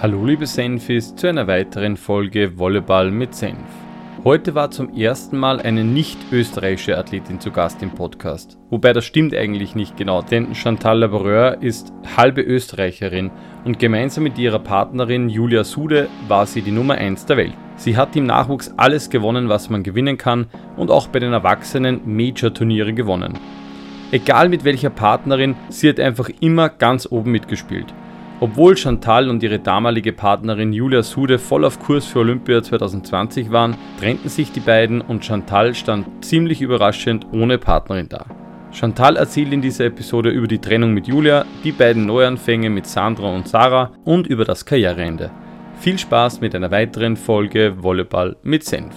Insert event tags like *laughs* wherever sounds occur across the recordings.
Hallo liebe Senfis zu einer weiteren Folge Volleyball mit Senf. Heute war zum ersten Mal eine nicht österreichische Athletin zu Gast im Podcast. Wobei das stimmt eigentlich nicht genau, denn Chantal Laboureur ist halbe Österreicherin und gemeinsam mit ihrer Partnerin Julia Sude war sie die Nummer 1 der Welt. Sie hat im Nachwuchs alles gewonnen, was man gewinnen kann und auch bei den Erwachsenen Major-Turniere gewonnen. Egal mit welcher Partnerin, sie hat einfach immer ganz oben mitgespielt. Obwohl Chantal und ihre damalige Partnerin Julia Sude voll auf Kurs für Olympia 2020 waren, trennten sich die beiden und Chantal stand ziemlich überraschend ohne Partnerin da. Chantal erzählt in dieser Episode über die Trennung mit Julia, die beiden Neuanfänge mit Sandra und Sarah und über das Karriereende. Viel Spaß mit einer weiteren Folge Volleyball mit Senf.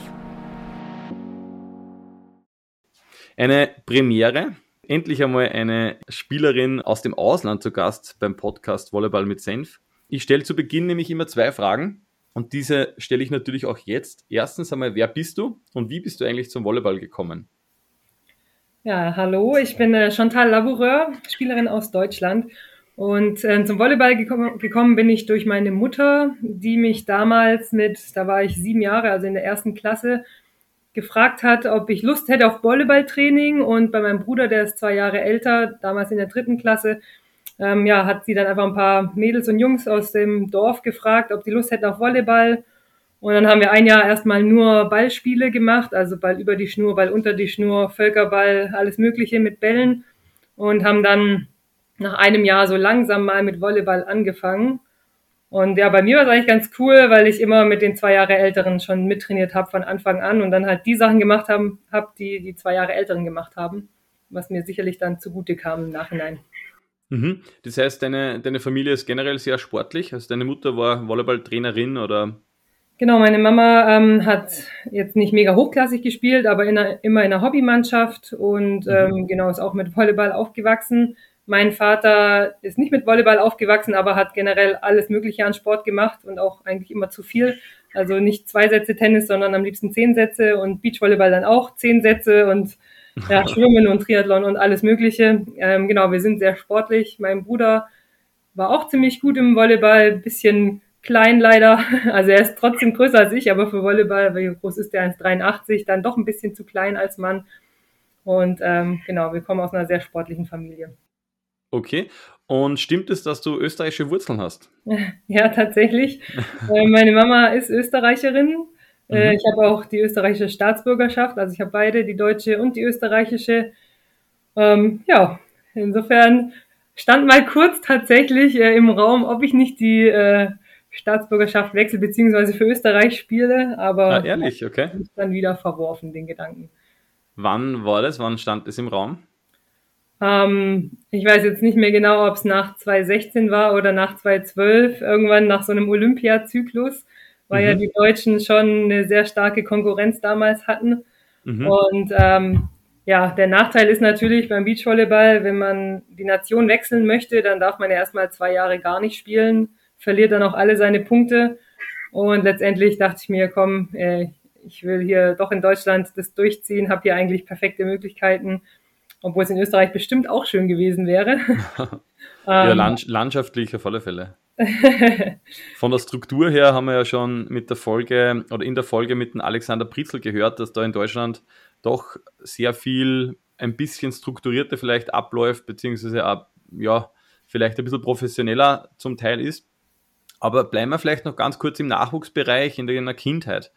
Eine Premiere endlich einmal eine Spielerin aus dem Ausland zu Gast beim Podcast Volleyball mit Senf. Ich stelle zu Beginn nämlich immer zwei Fragen und diese stelle ich natürlich auch jetzt. Erstens einmal, wer bist du und wie bist du eigentlich zum Volleyball gekommen? Ja, hallo, ich bin äh, Chantal Laboureur, Spielerin aus Deutschland. Und äh, zum Volleyball gekommen, gekommen bin ich durch meine Mutter, die mich damals mit, da war ich sieben Jahre, also in der ersten Klasse, gefragt hat, ob ich Lust hätte auf Volleyballtraining und bei meinem Bruder, der ist zwei Jahre älter, damals in der dritten Klasse, ähm, ja, hat sie dann einfach ein paar Mädels und Jungs aus dem Dorf gefragt, ob die Lust hätten auf Volleyball. Und dann haben wir ein Jahr erstmal nur Ballspiele gemacht, also Ball über die Schnur, Ball unter die Schnur, Völkerball, alles Mögliche mit Bällen und haben dann nach einem Jahr so langsam mal mit Volleyball angefangen. Und ja, bei mir war es eigentlich ganz cool, weil ich immer mit den zwei Jahre Älteren schon mittrainiert habe von Anfang an und dann halt die Sachen gemacht haben, hab, die die zwei Jahre Älteren gemacht haben, was mir sicherlich dann zugute kam im Nachhinein. Mhm. Das heißt, deine, deine Familie ist generell sehr sportlich. Also deine Mutter war Volleyballtrainerin oder? Genau, meine Mama ähm, hat jetzt nicht mega hochklassig gespielt, aber in einer, immer in einer Hobbymannschaft und mhm. ähm, genau ist auch mit Volleyball aufgewachsen. Mein Vater ist nicht mit Volleyball aufgewachsen, aber hat generell alles Mögliche an Sport gemacht und auch eigentlich immer zu viel. Also nicht zwei Sätze Tennis, sondern am liebsten zehn Sätze und Beachvolleyball dann auch zehn Sätze und ja, *laughs* Schwimmen und Triathlon und alles Mögliche. Ähm, genau, wir sind sehr sportlich. Mein Bruder war auch ziemlich gut im Volleyball, bisschen klein leider. *laughs* Also er ist trotzdem größer als ich, aber für Volleyball, wie groß ist der 1,83, dann doch ein bisschen zu klein als Mann. Und ähm, genau, wir kommen aus einer sehr sportlichen Familie. Okay. Und stimmt es, dass du österreichische Wurzeln hast? *laughs* Ja, tatsächlich. *laughs* Äh, meine Mama ist Österreicherin. Äh, mhm. Ich habe auch die österreichische Staatsbürgerschaft. Also ich habe beide, die deutsche und die österreichische. Ähm, ja, insofern stand mal kurz tatsächlich äh, im Raum, ob ich nicht die äh, Staatsbürgerschaft wechsle, beziehungsweise für Österreich spiele. Aber ah, ehrlich, okay. dann wieder verworfen, den Gedanken. Wann war das? Wann stand es im Raum? Ähm, ich weiß jetzt nicht mehr genau, ob es nach 2016 war oder nach 2012, irgendwann nach so einem Olympiazyklus, weil mhm. ja die Deutschen schon eine sehr starke Konkurrenz damals hatten. Mhm. Und ähm, ja, der Nachteil ist natürlich beim Beachvolleyball, wenn man die Nation wechseln möchte, dann darf man ja erstmal zwei Jahre gar nicht spielen, verliert dann auch alle seine Punkte. Und letztendlich dachte ich mir, komm, äh, ich will hier doch in Deutschland das durchziehen, habe hier eigentlich perfekte Möglichkeiten obwohl es in Österreich bestimmt auch schön gewesen wäre. *laughs* ja, ähm, land landschaftlich auf alle Fälle. *laughs* Von der Struktur her haben wir ja schon mit der Folge oder in der Folge mit dem Alexander Pritzel gehört, dass da in Deutschland doch sehr viel ein bisschen strukturierter vielleicht abläuft, beziehungsweise auch, ja, vielleicht ein bisschen professioneller zum Teil ist. Aber bleiben wir vielleicht noch ganz kurz im Nachwuchsbereich, in deiner Kindheit.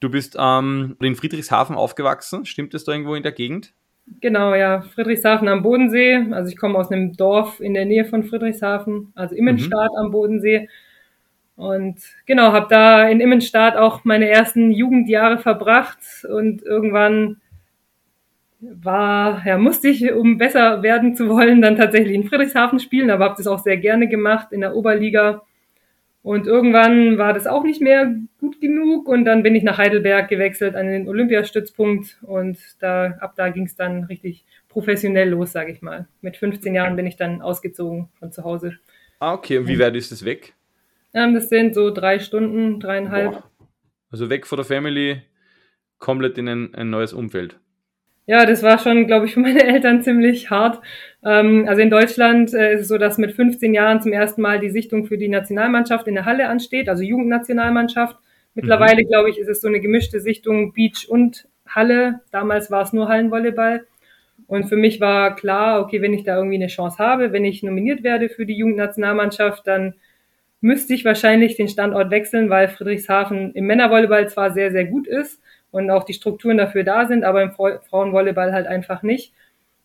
Du bist ähm, in Friedrichshafen aufgewachsen, stimmt das da irgendwo in der Gegend? Genau, ja, Friedrichshafen am Bodensee. Also ich komme aus einem Dorf in der Nähe von Friedrichshafen, also Immenstadt mhm. am Bodensee. Und genau, habe da in Immenstadt auch meine ersten Jugendjahre verbracht und irgendwann war, ja, musste ich, um besser werden zu wollen, dann tatsächlich in Friedrichshafen spielen, aber habe das auch sehr gerne gemacht in der Oberliga. Und irgendwann war das auch nicht mehr gut genug und dann bin ich nach Heidelberg gewechselt an den Olympiastützpunkt und da, ab da ging es dann richtig professionell los, sage ich mal. Mit 15 Jahren bin ich dann ausgezogen von zu Hause. Ah, okay. Und wie weit ist das weg? Ähm, das sind so drei Stunden, dreieinhalb. Boah. Also weg von der Family, komplett in ein, ein neues Umfeld. Ja, das war schon, glaube ich, für meine *laughs* Eltern ziemlich hart. Ähm, also in Deutschland äh, ist es so, dass mit 15 Jahren zum ersten Mal die Sichtung für die Nationalmannschaft in der Halle ansteht, also Jugendnationalmannschaft. Mittlerweile, mhm. glaube ich, ist es so eine gemischte Sichtung Beach und Halle. Damals war es nur Hallenvolleyball. Und für mich war klar, okay, wenn ich da irgendwie eine Chance habe, wenn ich nominiert werde für die Jugendnationalmannschaft, dann müsste ich wahrscheinlich den Standort wechseln, weil Friedrichshafen im Männervolleyball zwar sehr, sehr gut ist und auch die Strukturen dafür da sind, aber im Frauenvolleyball halt einfach nicht.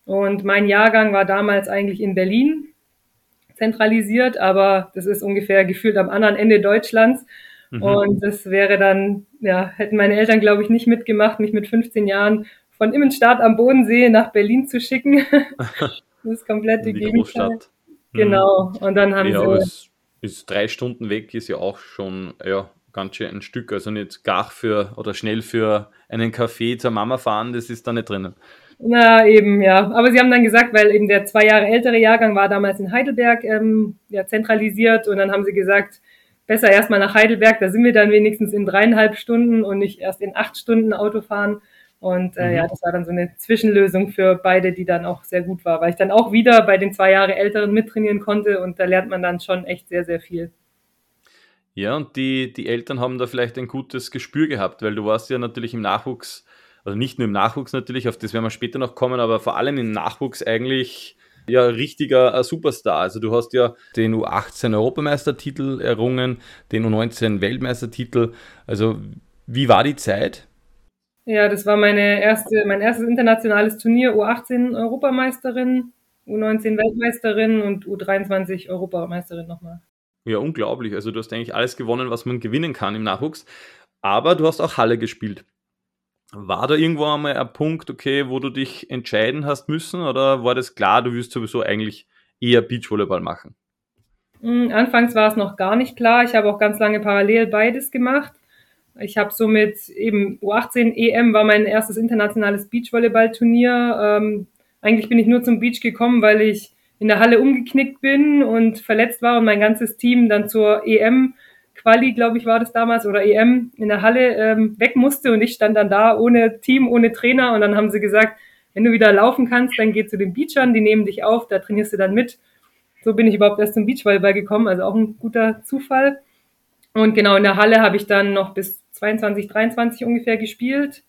Und mein Jahrgang war damals eigentlich in Berlin zentralisiert, aber das ist ungefähr gefühlt am anderen Ende Deutschlands. Mhm. Und das wäre dann, ja, hätten meine Eltern, glaube ich, nicht mitgemacht, mich mit 15 Jahren von Immenstadt am Bodensee nach Berlin zu schicken. *laughs* das ist komplett die, die Gegenteil. Großstadt. Genau. Und dann haben ja, sie. Es ist drei Stunden weg, ist ja auch schon, ja, ganz schön ein Stück. Also nicht gar für oder schnell für einen Kaffee zur Mama fahren, das ist da nicht drinnen. Na, eben, ja. Aber sie haben dann gesagt, weil eben der zwei Jahre ältere Jahrgang war damals in Heidelberg ähm, ja, zentralisiert und dann haben sie gesagt, besser erstmal nach Heidelberg, da sind wir dann wenigstens in dreieinhalb Stunden und nicht erst in acht Stunden Auto fahren. Und äh, mhm. ja, das war dann so eine Zwischenlösung für beide, die dann auch sehr gut war, weil ich dann auch wieder bei den zwei Jahre Älteren mittrainieren konnte und da lernt man dann schon echt sehr, sehr viel. Ja, und die, die Eltern haben da vielleicht ein gutes Gespür gehabt, weil du warst ja natürlich im Nachwuchs, also nicht nur im Nachwuchs natürlich, auf das werden wir später noch kommen, aber vor allem im Nachwuchs eigentlich ja richtiger äh, Superstar. Also du hast ja den U18 Europameistertitel errungen, den U19 Weltmeistertitel. Also wie war die Zeit? Ja, das war meine erste, mein erstes internationales Turnier, U18 Europameisterin, U19 Weltmeisterin und U23 Europameisterin nochmal. Ja, unglaublich. Also du hast eigentlich alles gewonnen, was man gewinnen kann im Nachwuchs. Aber du hast auch Halle gespielt. War da irgendwo einmal ein Punkt, okay, wo du dich entscheiden hast müssen oder war das klar, du wirst sowieso eigentlich eher Beachvolleyball machen? Hm, anfangs war es noch gar nicht klar. Ich habe auch ganz lange parallel beides gemacht. Ich habe somit eben U18 EM war mein erstes internationales Beachvolleyball-Turnier. Ähm, eigentlich bin ich nur zum Beach gekommen, weil ich in der Halle umgeknickt bin und verletzt war und mein ganzes Team dann zur EM Quali, glaube ich, war das damals oder EM in der Halle ähm, weg musste und ich stand dann da ohne Team, ohne Trainer und dann haben sie gesagt, wenn du wieder laufen kannst, dann geh zu den Beachern, die nehmen dich auf, da trainierst du dann mit. So bin ich überhaupt erst zum Beachvolleyball gekommen, also auch ein guter Zufall. Und genau in der Halle habe ich dann noch bis 22, 23 ungefähr gespielt.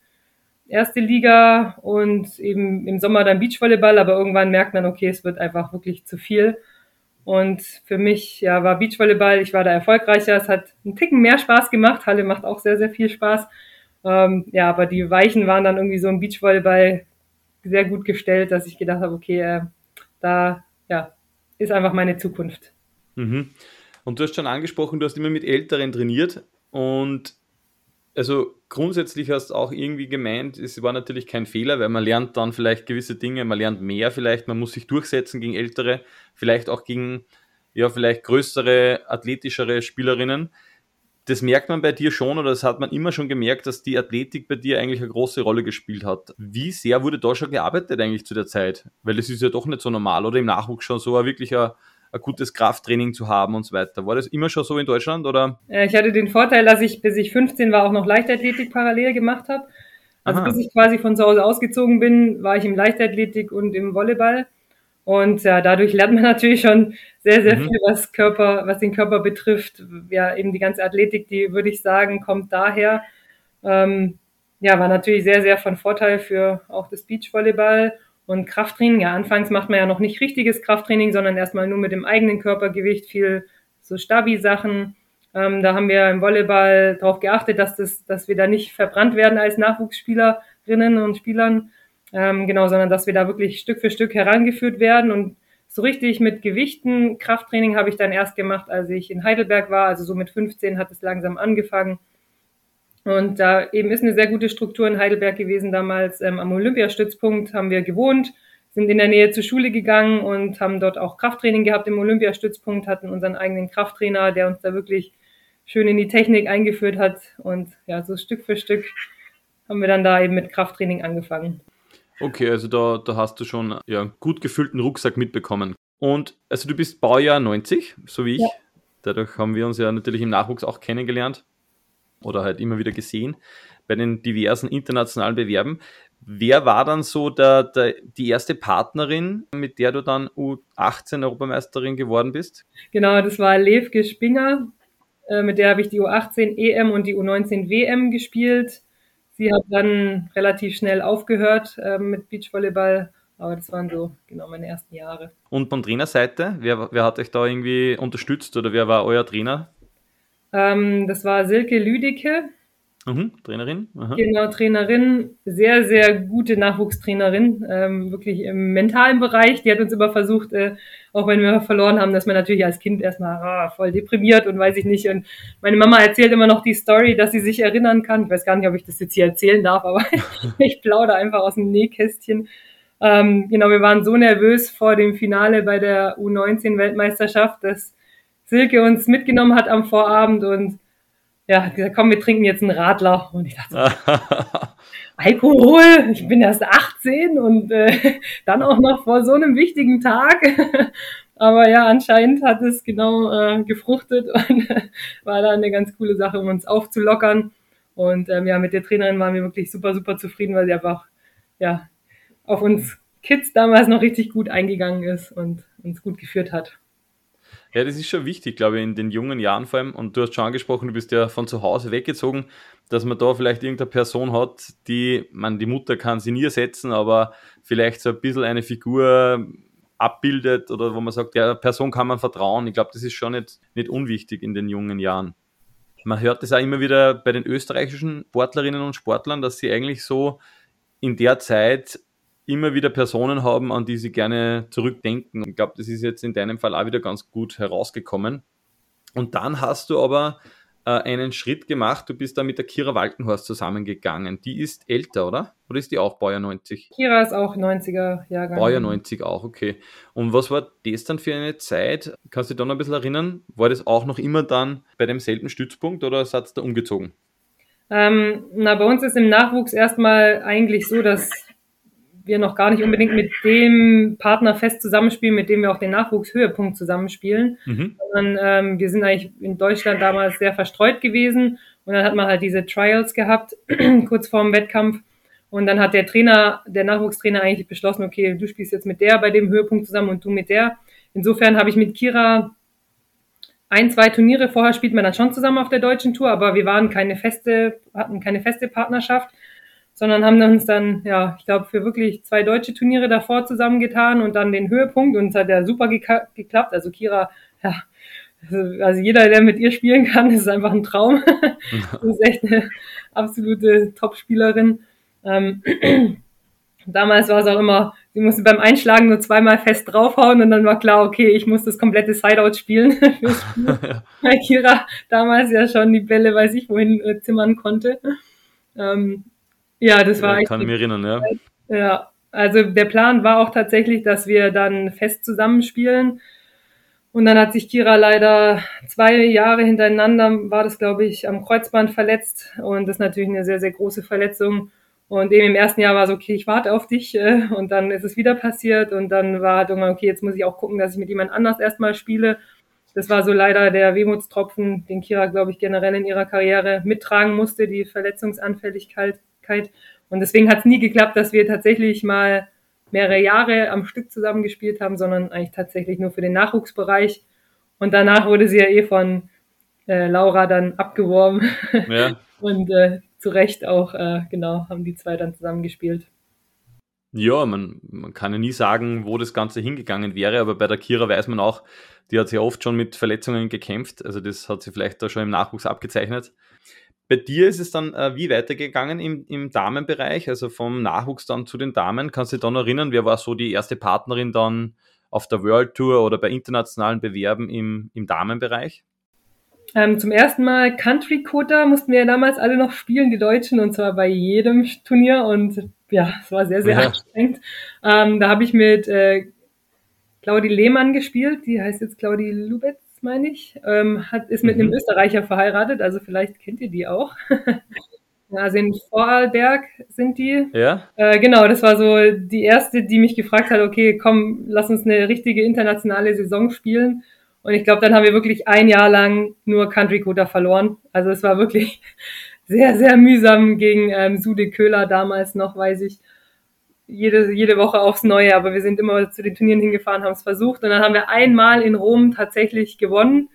Erste Liga und eben im Sommer dann Beachvolleyball, aber irgendwann merkt man, okay, es wird einfach wirklich zu viel. Und für mich ja, war Beachvolleyball, ich war da erfolgreicher. Es hat einen Ticken mehr Spaß gemacht. Halle macht auch sehr, sehr viel Spaß. Ähm, ja, aber die Weichen waren dann irgendwie so im Beachvolleyball sehr gut gestellt, dass ich gedacht habe, okay, äh, da ja, ist einfach meine Zukunft. Mhm. Und du hast schon angesprochen, du hast immer mit Älteren trainiert und also grundsätzlich hast du auch irgendwie gemeint, es war natürlich kein Fehler, weil man lernt dann vielleicht gewisse Dinge, man lernt mehr vielleicht, man muss sich durchsetzen gegen ältere, vielleicht auch gegen ja, vielleicht größere, athletischere Spielerinnen. Das merkt man bei dir schon oder das hat man immer schon gemerkt, dass die Athletik bei dir eigentlich eine große Rolle gespielt hat. Wie sehr wurde da schon gearbeitet eigentlich zu der Zeit? Weil das ist ja doch nicht so normal oder im Nachwuchs schon so ein wirklicher ein gutes Krafttraining zu haben und so weiter. War das immer schon so in Deutschland oder? Ich hatte den Vorteil, dass ich bis ich 15 war auch noch Leichtathletik parallel gemacht habe. Also Aha. bis ich quasi von zu Hause ausgezogen bin, war ich im Leichtathletik und im Volleyball. Und ja, dadurch lernt man *laughs* natürlich schon sehr, sehr mhm. viel, was Körper, was den Körper betrifft. Ja, eben die ganze Athletik, die würde ich sagen, kommt daher. Ähm, ja, war natürlich sehr, sehr von Vorteil für auch das Beachvolleyball und Krafttraining, ja, anfangs macht man ja noch nicht richtiges Krafttraining, sondern erstmal nur mit dem eigenen Körpergewicht, viel so Stabi-Sachen. Ähm, da haben wir im Volleyball darauf geachtet, dass, das, dass wir da nicht verbrannt werden als Nachwuchsspielerinnen und Spielern, ähm, genau, sondern dass wir da wirklich Stück für Stück herangeführt werden. Und so richtig mit Gewichten, Krafttraining habe ich dann erst gemacht, als ich in Heidelberg war. Also so mit 15 hat es langsam angefangen. Und da eben ist eine sehr gute Struktur in Heidelberg gewesen damals. Ähm, am Olympiastützpunkt haben wir gewohnt, sind in der Nähe zur Schule gegangen und haben dort auch Krafttraining gehabt im Olympiastützpunkt, hatten unseren eigenen Krafttrainer, der uns da wirklich schön in die Technik eingeführt hat. Und ja, so Stück für Stück haben wir dann da eben mit Krafttraining angefangen. Okay, also da, da hast du schon ja, einen gut gefüllten Rucksack mitbekommen. Und also du bist Baujahr 90, so wie ich. Ja. Dadurch haben wir uns ja natürlich im Nachwuchs auch kennengelernt oder halt immer wieder gesehen bei den diversen internationalen Bewerben. Wer war dann so der, der, die erste Partnerin, mit der du dann U18 Europameisterin geworden bist? Genau, das war Levke Spinger. Äh, mit der habe ich die U18 EM und die U19 WM gespielt. Sie hat dann relativ schnell aufgehört äh, mit Beachvolleyball, aber das waren so genau meine ersten Jahre. Und von Trainerseite, wer, wer hat euch da irgendwie unterstützt oder wer war euer Trainer? Ähm, das war Silke Lüdecke. Mhm, Trainerin. Aha. Genau, Trainerin. Sehr, sehr gute Nachwuchstrainerin. Ähm, wirklich im mentalen Bereich. Die hat uns immer versucht, äh, auch wenn wir verloren haben, dass man natürlich als Kind erstmal ah, voll deprimiert und weiß ich nicht. Und meine Mama erzählt immer noch die Story, dass sie sich erinnern kann. Ich weiß gar nicht, ob ich das jetzt hier erzählen darf, aber *laughs* ich plaudere einfach aus dem Nähkästchen. Ähm, genau, wir waren so nervös vor dem Finale bei der U19-Weltmeisterschaft, dass Silke uns mitgenommen hat am Vorabend und ja, gesagt, komm, wir trinken jetzt einen Radler. Und ich dachte, *laughs* Alkohol, ich bin erst 18 und äh, *laughs* dann auch noch vor so einem wichtigen Tag. *laughs* Aber ja, anscheinend hat es genau äh, gefruchtet und äh, war da eine ganz coole Sache, um uns aufzulockern. Und ähm, ja, mit der Trainerin waren wir wirklich super, super zufrieden, weil sie einfach ja auf uns Kids damals noch richtig gut eingegangen ist und uns gut geführt hat. Ja, das ist schon wichtig, glaube ich, in den jungen Jahren vor allem. Und du hast schon angesprochen, du bist ja von zu Hause weggezogen, dass man da vielleicht irgendeine Person hat, die, man, die Mutter kann sie nie ersetzen, aber vielleicht so ein bisschen eine Figur abbildet oder wo man sagt, ja, Person kann man vertrauen. Ich glaube, das ist schon nicht, nicht unwichtig in den jungen Jahren. Man hört das auch immer wieder bei den österreichischen Sportlerinnen und Sportlern, dass sie eigentlich so in der Zeit immer wieder Personen haben, an die sie gerne zurückdenken. Ich glaube, das ist jetzt in deinem Fall auch wieder ganz gut herausgekommen. Und dann hast du aber äh, einen Schritt gemacht. Du bist da mit der Kira Walkenhorst zusammengegangen. Die ist älter, oder? Oder ist die auch Baujahr 90? Kira ist auch 90er Jahrgang. Baujahr 90 auch, okay. Und was war das dann für eine Zeit? Kannst du dich da noch ein bisschen erinnern? War das auch noch immer dann bei demselben Stützpunkt oder seid ihr da umgezogen? Ähm, na, bei uns ist im Nachwuchs erstmal eigentlich so, dass wir noch gar nicht unbedingt mit dem Partner fest zusammenspielen, mit dem wir auch den Nachwuchshöhepunkt zusammenspielen, mhm. sondern ähm, wir sind eigentlich in Deutschland damals sehr verstreut gewesen und dann hat man halt diese Trials gehabt, *clears throat* kurz vorm Wettkampf und dann hat der Trainer, der Nachwuchstrainer eigentlich beschlossen, okay, du spielst jetzt mit der bei dem Höhepunkt zusammen und du mit der. Insofern habe ich mit Kira ein, zwei Turniere vorher spielt man dann schon zusammen auf der deutschen Tour, aber wir waren keine feste, hatten keine feste Partnerschaft sondern haben uns dann, ja, ich glaube, für wirklich zwei deutsche Turniere davor zusammengetan und dann den Höhepunkt und es hat ja super geklappt. Also Kira, ja, also jeder, der mit ihr spielen kann, *laughs* ist einfach ein Traum. das *laughs* ist echt eine absolute Top-Spielerin. Ähm, *clears throat* damals war es auch immer, sie musste beim Einschlagen nur zweimal fest draufhauen und dann war klar, okay, ich muss das komplette Sideout spielen *laughs* Spiel. Weil Kira damals ja schon die Bälle, weiß ich wohin, äh, zimmern konnte. Ähm, ja, das war. Ja, kann ich mich erinnern, ja. Ja, also der Plan war auch tatsächlich, dass wir dann fest zusammenspielen. Und dann hat sich Kira leider zwei Jahre hintereinander, war das glaube ich, am Kreuzband verletzt. Und das ist natürlich eine sehr, sehr große Verletzung. Und eben im ersten Jahr war es okay, ich warte auf dich. Äh, und dann ist es wieder passiert. Und dann war halt irgendwann, okay, jetzt muss ich auch gucken, dass ich mit jemand anders erstmal spiele. Das war so leider der Wehmutstropfen, den Kira, glaube ich, generell in ihrer Karriere mittragen musste, die Verletzungsanfälligkeit. Möglichkeit. Und deswegen hat es nie geklappt, dass wir tatsächlich mal mehrere Jahre am Stück zusammen gespielt haben, sondern eigentlich tatsächlich nur für den Nachwuchsbereich. Und danach wurde sie ja eh von äh, Laura dann abgeworben. Ja. *laughs* Und äh, zu Recht auch, äh, genau, haben die zwei dann zusammen gespielt. Ja, man, man kann ja nie sagen, wo das Ganze hingegangen wäre, aber bei der Kira weiß man auch, die hat ja oft schon mit Verletzungen gekämpft. Also das hat sie vielleicht da schon im Nachwuchs abgezeichnet. Bei dir ist es dann äh, wie weitergegangen im, im Damenbereich, also vom Nachwuchs dann zu den Damen. Kannst du dich dann erinnern, wer war so die erste Partnerin dann auf der World Tour oder bei internationalen Bewerben im, im Damenbereich? Ähm, zum ersten Mal Country Quota mussten wir ja damals alle noch spielen, die Deutschen, und zwar bei jedem Turnier. Und ja, es war sehr, sehr ja. anstrengend. Ähm, da habe ich mit äh, Claudie Lehmann gespielt, die heißt jetzt Claudie Lubetz meine ich, ähm, hat, ist mit mhm. einem Österreicher verheiratet, also vielleicht kennt ihr die auch. *laughs* also in Vorarlberg sind die. Ja. Äh, genau, das war so die erste, die mich gefragt hat, okay, komm, lass uns eine richtige internationale Saison spielen. Und ich glaube, dann haben wir wirklich ein Jahr lang nur Country Quota verloren. Also es war wirklich *laughs* sehr, sehr mühsam gegen ähm, Sude Köhler damals noch, weiß ich, jede, jede Woche aufs Neue, aber wir sind immer zu den Turnieren hingefahren, haben es versucht und dann haben wir einmal in Rom tatsächlich gewonnen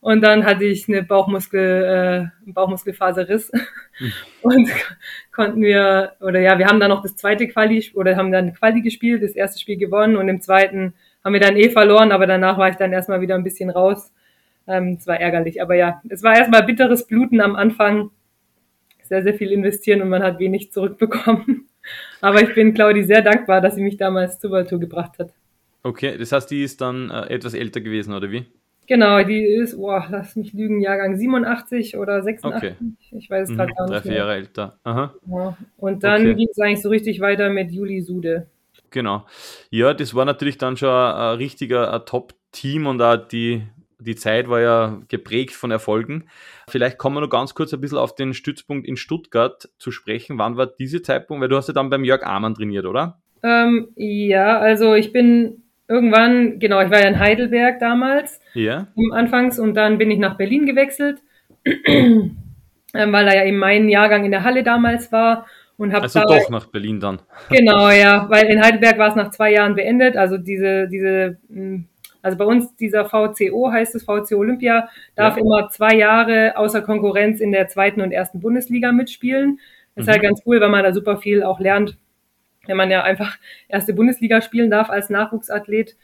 und dann hatte ich eine Bauchmuskel, äh, Bauchmuskelfaserriss mhm. und konnten wir, oder ja, wir haben dann noch das zweite Quali, oder haben dann Quali gespielt, das erste Spiel gewonnen und im zweiten haben wir dann eh verloren, aber danach war ich dann erstmal wieder ein bisschen raus. Ähm, es war ärgerlich, aber ja, es war erstmal bitteres Bluten am Anfang, sehr, sehr viel investieren und man hat wenig zurückbekommen. Aber ich bin Claudi sehr dankbar, dass sie mich damals zur World Tour gebracht hat. Okay, das heißt, die ist dann äh, etwas älter gewesen, oder wie? Genau, die ist, boah, lass mich lügen, Jahrgang 87 oder 86. Okay. Ich weiß es gerade mhm, gar nicht. Drei, vier Jahre älter. Aha. Ja. Und dann okay. ging es eigentlich so richtig weiter mit Juli Sude. Genau. Ja, das war natürlich dann schon ein, ein richtiger Top-Team und auch die, die Zeit war ja geprägt von Erfolgen. Vielleicht kommen wir noch ganz kurz ein bisschen auf den Stützpunkt in Stuttgart zu sprechen. Wann war diese Zeitpunkt? Weil du hast ja dann beim Jörg Amann trainiert, oder? Ähm, ja, also ich bin irgendwann, genau, ich war ja in Heidelberg damals, ja. anfangs, und dann bin ich nach Berlin gewechselt, *clears throat* ähm, weil er ja eben mein Jahrgang in der Halle damals war. Und hab also doch nach Berlin dann. Genau, *laughs* ja, weil in Heidelberg war es nach zwei Jahren beendet. Also diese, diese, hm, also bei uns dieser VCO heißt es, VC Olympia, darf ja. immer zwei Jahre außer Konkurrenz in der zweiten und ersten Bundesliga mitspielen. Das ist halt mhm. halt ganz cool, weil man da super viel auch lernt wenn man ja einfach erste Bundesliga spielen darf als Nachwuchsathlet.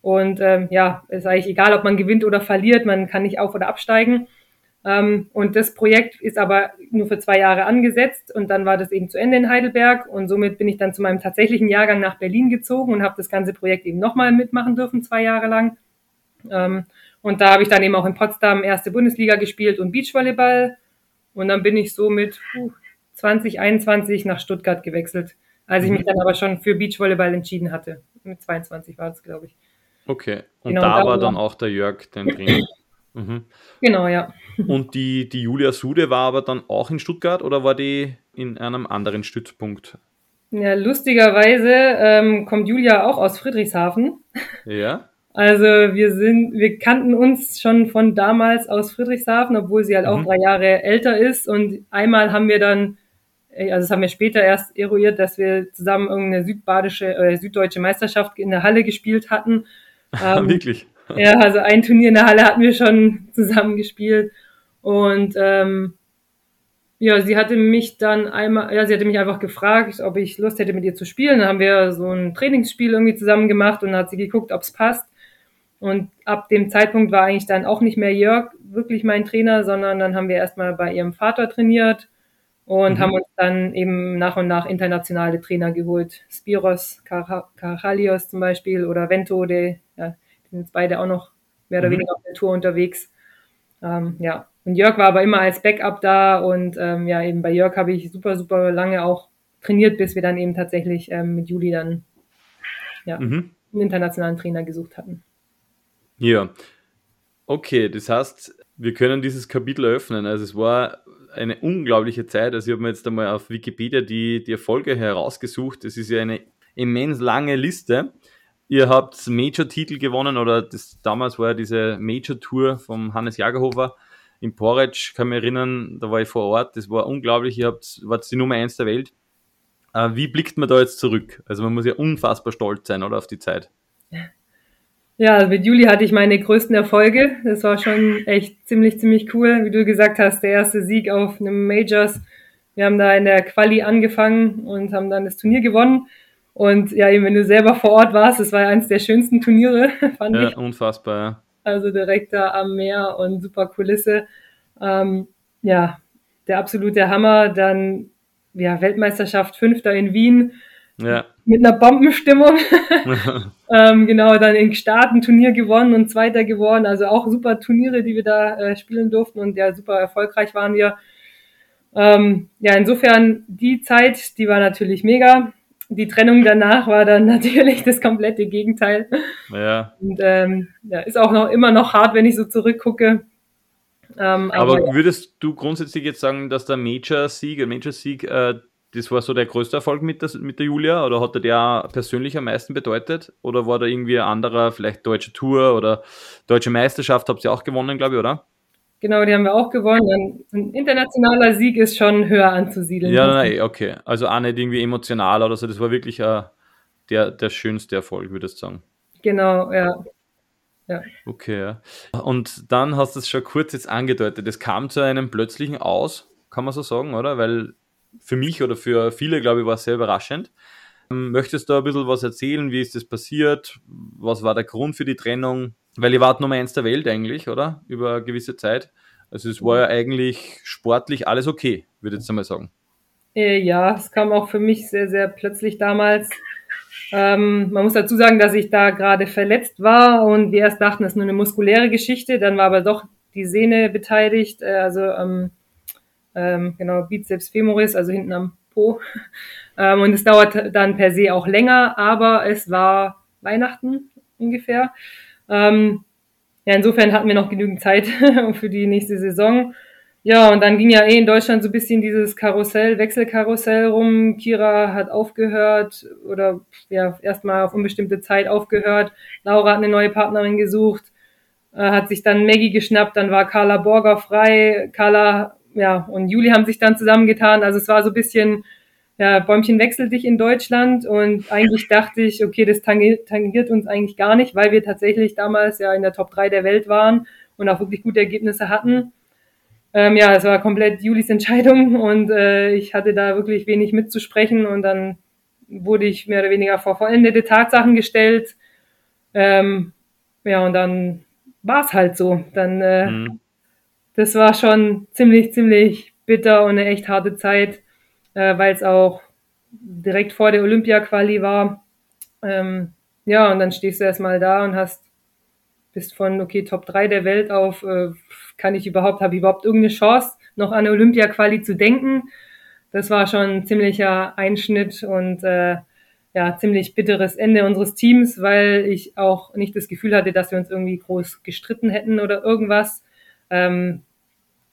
Und ähm, ja, ist eigentlich egal, ob man gewinnt oder verliert, man kann nicht auf- oder absteigen. Ähm, und das Projekt ist aber nur für zwei Jahre angesetzt und dann war das eben zu Ende in Heidelberg und somit bin ich dann zu meinem tatsächlichen Jahrgang nach Berlin gezogen und habe das ganze Projekt eben nochmal mitmachen dürfen, zwei Jahre lang. Ähm, und da habe ich dann eben auch in Potsdam erste Bundesliga gespielt und Beachvolleyball. Und dann bin ich so mit uh, 2021 nach Stuttgart gewechselt. Als ich mich mhm. dann aber schon für Beachvolleyball entschieden hatte. Mit 22 war das, glaube ich. Okay. Und genau, da, war dann auch der Jörg dein Trainer. *laughs* Mhm. Genau, ja. *laughs* Und die, die Julia Sude war aber dann auch in Stuttgart oder war die in einem anderen Stützpunkt? Ja, lustigerweise ähm, kommt Julia auch aus Friedrichshafen. Ja. *laughs* Also wir sind, wir kannten uns schon von damals aus Friedrichshafen, obwohl sie halt mhm. auch drei Jahre älter ist. Und einmal haben wir dann also das haben wir später erst eruiert, dass wir zusammen irgendeine südbadische, äh, süddeutsche Meisterschaft in der Halle gespielt hatten. *laughs* Ähm, Wirklich? *laughs* Ja, also ein Turnier in der Halle hatten wir schon zusammen gespielt. Und ähm, ja, sie hatte mich dann einmal, ja, sie hatte mich einfach gefragt, ob ich Lust hätte, mit ihr zu spielen. Dann haben wir so ein Trainingsspiel irgendwie zusammen gemacht und dann hat sie geguckt, ob es passt. Und ab dem Zeitpunkt war eigentlich dann auch nicht mehr Jörg wirklich mein Trainer, sondern dann haben wir erstmal bei ihrem Vater trainiert und mhm. haben uns dann eben nach und nach internationale Trainer geholt. Spiros Karachalios zum Beispiel oder Vento, die, ja, sind jetzt beide auch noch mehr oder mhm. weniger auf der Tour unterwegs. Ähm, ja, und Jörg war aber immer als Backup da und ähm, ja, eben bei Jörg habe ich super, super lange auch trainiert, bis wir dann eben tatsächlich ähm, mit Juli dann ja, mhm. einen internationalen Trainer gesucht hatten. Ja, okay, das heißt, wir können dieses Kapitel öffnen. Also es war eine unglaubliche Zeit. Also ich habe mir jetzt einmal auf Wikipedia die, die Erfolge herausgesucht. Es ist ja eine immens lange Liste. Ihr habt Major-Titel gewonnen oder das damals war ja diese Major-Tour vom Hannes Jagerhofer in Porridge, kann mich erinnern, da war ich vor Ort, das war unglaublich, ihr habt, wart die Nummer eins der Welt. Äh, wie blickt man da jetzt zurück? Also man muss ja unfassbar stolz sein, oder, auf die Zeit. Ja, also mit Juli hatte ich meine größten Erfolge. Das war schon echt ziemlich, ziemlich cool. Wie du gesagt hast, der erste Sieg auf einem Majors. Wir haben da in der Quali angefangen und haben dann das Turnier gewonnen. Und ja, eben wenn du selber vor Ort warst, das war ja eines der schönsten Turniere, *laughs* fand ja, ich. unfassbar, ja. Also direkt da am Meer und super Kulisse. Ähm, ja, der absolute Hammer. Dann ja, Weltmeisterschaft Fünfter in Wien. Ja. Mit einer Bombenstimmung. *laughs* *laughs* ähm, genau, dann in Staaten Turnier gewonnen und Zweiter geworden. Also auch super Turniere, die wir da äh, spielen durften und ja, super erfolgreich waren wir. Ähm, ja, insofern die Zeit, die war natürlich mega. Die Trennung danach war dann *laughs* natürlich das komplette Gegenteil. Ja. Und ähm, ja, ist auch noch immer noch hart, wenn ich so zurückgucke. Ähm, aber, aber würdest du grundsätzlich jetzt sagen, dass der Major-Sieg, Major-Sieg äh, das war so der größte Erfolg mit der, mit der Julia oder hat der persönlich am meisten bedeutet? Oder war da irgendwie ein anderer, vielleicht deutsche Tour oder deutsche Meisterschaft, habt ihr auch gewonnen, glaube ich, oder? Genau, die haben wir auch gewonnen. Ein internationaler Sieg ist schon höher anzusiedeln. Ja, nein, okay. Also auch nicht irgendwie emotional oder so. Das war wirklich uh, der, der schönste Erfolg, würde ich sagen. Genau, ja. Ja. Okay, ja. Und dann hast du es schon kurz jetzt angedeutet. Es kam zu einem plötzlichen Aus, kann man so sagen, oder? Weil für mich oder für viele, glaube ich, war es sehr überraschend. Ähm, möchtest du ein bisschen was erzählen? Wie ist das passiert? Was war der Grund für die Trennung? Weil ihr wart Nummer eins der Welt eigentlich, oder? Über eine gewisse Zeit. Also es war ja eigentlich sportlich alles okay, würde ich jetzt einmal sagen. Äh, ja, es kam auch für mich sehr, sehr plötzlich damals. Ähm, man muss dazu sagen, dass ich da gerade verletzt war und wir erst dachten, es ist nur eine muskuläre Geschichte. Dann war aber doch die Sehne beteiligt, äh, also ähm, ähm, genau Bizeps femoris, also hinten am Po. *laughs* Ähm, und es dauert dann per se auch länger, aber es war Weihnachten ungefähr. Ähm, ja, insofern hatten wir noch genügend Zeit *laughs* für die nächste Saison. Ja, und dann ging ja eh in Deutschland so ein bisschen dieses Karussell, Wechselkarussell rum. Kira hat aufgehört oder ja, erstmal auf unbestimmte Zeit aufgehört. Laura hat eine neue Partnerin gesucht, äh, hat sich dann Maggie geschnappt, dann war Carla Borger frei. Carla, ja, und Juli haben sich dann zusammengetan. Also es war so ein bisschen, ja, Bäumchen wechselt dich in Deutschland und eigentlich dachte ich, okay, das tangiert, tangiert uns eigentlich gar nicht, weil wir tatsächlich damals ja in der Top 3 der Welt waren und auch wirklich gute Ergebnisse hatten ähm, ja, es war komplett Julis Entscheidung und äh, ich hatte da wirklich wenig mitzusprechen und dann wurde ich mehr oder weniger vor vollendete Tatsachen gestellt. Ähm, ja, und dann war es halt so. Dann, äh, mhm. das war schon ziemlich, ziemlich bitter und eine echt harte Zeit, äh, weil es auch direkt vor der Olympia-Quali war. Ähm, ja, und dann stehst du erstmal da und hast, bist von, okay, Top 3 der Welt auf äh, kann ich überhaupt, habe ich überhaupt irgendeine Chance, noch an Olympia-Quali zu denken? Das war schon ein ziemlicher Einschnitt und äh, ja, ziemlich bitteres Ende unseres Teams, weil ich auch nicht das Gefühl hatte, dass wir uns irgendwie groß gestritten hätten oder irgendwas. Ähm,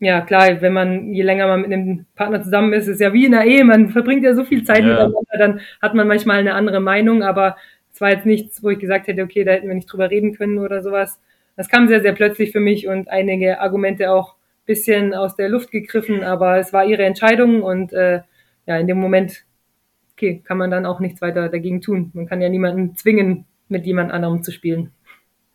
ja, klar, wenn man, je länger man mit einem Partner zusammen ist, ist ja wie in einer Ehe, man verbringt ja so viel Zeit ja. miteinander, dann hat man manchmal eine andere Meinung, aber es war jetzt nichts, wo ich gesagt hätte, okay, da hätten wir nicht drüber reden können oder sowas das kam sehr, sehr plötzlich für mich und einige Argumente auch bisschen aus der Luft gegriffen, aber es war ihre Entscheidung und äh, ja, in dem Moment, okay, kann man dann auch nichts weiter dagegen tun. Man kann ja niemanden zwingen, mit jemand anderem zu spielen.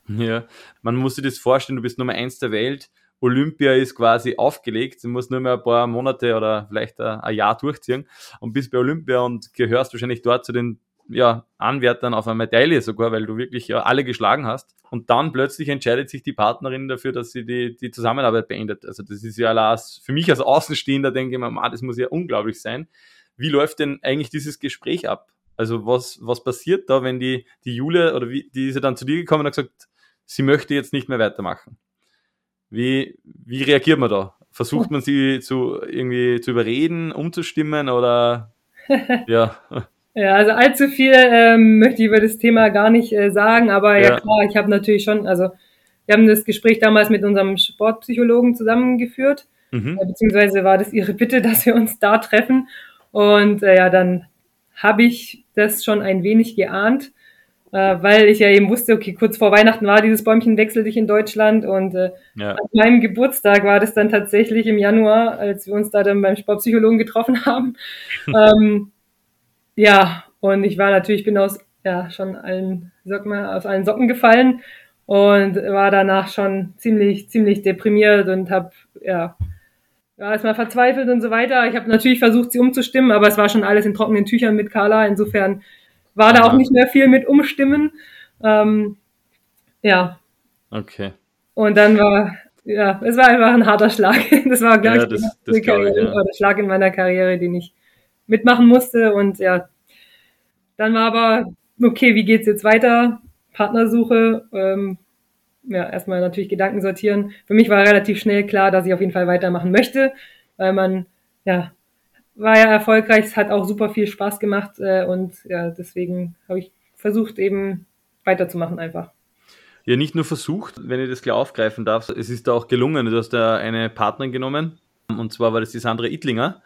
Ja, man muss sich das vorstellen, du bist Nummer eins der Welt. Olympia ist quasi aufgelegt. Du musst nur mehr ein paar Monate oder vielleicht ein Jahr durchziehen und bist bei Olympia und gehörst wahrscheinlich dort zu den ja, Anwärtern auf eine Medaille sogar, weil du wirklich ja alle geschlagen hast. Und dann plötzlich entscheidet sich die Partnerin dafür, dass sie die, die Zusammenarbeit beendet. Also das ist ja als, für mich als Außenstehender denke ich mir, das muss ja unglaublich sein. Wie läuft denn eigentlich dieses Gespräch ab? Also was, was passiert da, wenn die, die Jule oder wie, die ist ja dann zu dir gekommen und hat gesagt, sie möchte jetzt nicht mehr weitermachen. Wie, wie reagiert man da? Versucht man sie zu irgendwie zu überreden, umzustimmen oder *laughs* ja? Ja, also allzu viel ähm, möchte ich über das Thema gar nicht äh, sagen, aber ja, ja klar, ich habe natürlich schon, also wir haben das Gespräch damals mit unserem Sportpsychologen zusammengeführt, mhm. äh, beziehungsweise war das ihre Bitte, *laughs* dass wir uns da treffen und äh, ja, dann habe ich das schon ein wenig geahnt, äh, weil ich ja eben wusste, okay, kurz vor Weihnachten war dieses Bäumchen wechsel dich in Deutschland und äh, ja. an meinem Geburtstag war das dann tatsächlich im Januar, als wir uns da dann beim Sportpsychologen getroffen haben. *laughs* ähm, ja, und ich war natürlich, bin aus ja schon allen, sag mal, aus allen Socken gefallen und war danach schon ziemlich, ziemlich deprimiert und habe ja, war erstmal verzweifelt und so weiter. Ich habe natürlich versucht, sie umzustimmen, aber es war schon alles in trockenen Tüchern mit Carla. Insofern war da auch nicht mehr viel mit Umstimmen. Ähm, ja. Okay. Und dann war, ja, es war einfach ein harter Schlag. *laughs* Das war, glaube ja, ich, das, das Karriere, ich, ja. der Schlag in meiner Karriere, den ich mitmachen musste. Und ja, dann war aber, okay, wie geht's jetzt weiter? Partnersuche, ähm, ja, erstmal natürlich Gedanken sortieren. Für mich war relativ schnell klar, dass ich auf jeden Fall weitermachen möchte, weil man, ja, war ja erfolgreich, es hat auch super viel Spaß gemacht äh, und ja, deswegen habe ich versucht, eben weiterzumachen einfach. Ja, nicht nur versucht, wenn ich das gleich aufgreifen darf, es ist da auch gelungen. Du hast da eine Partnerin genommen und zwar war das die Sandra Ittlinger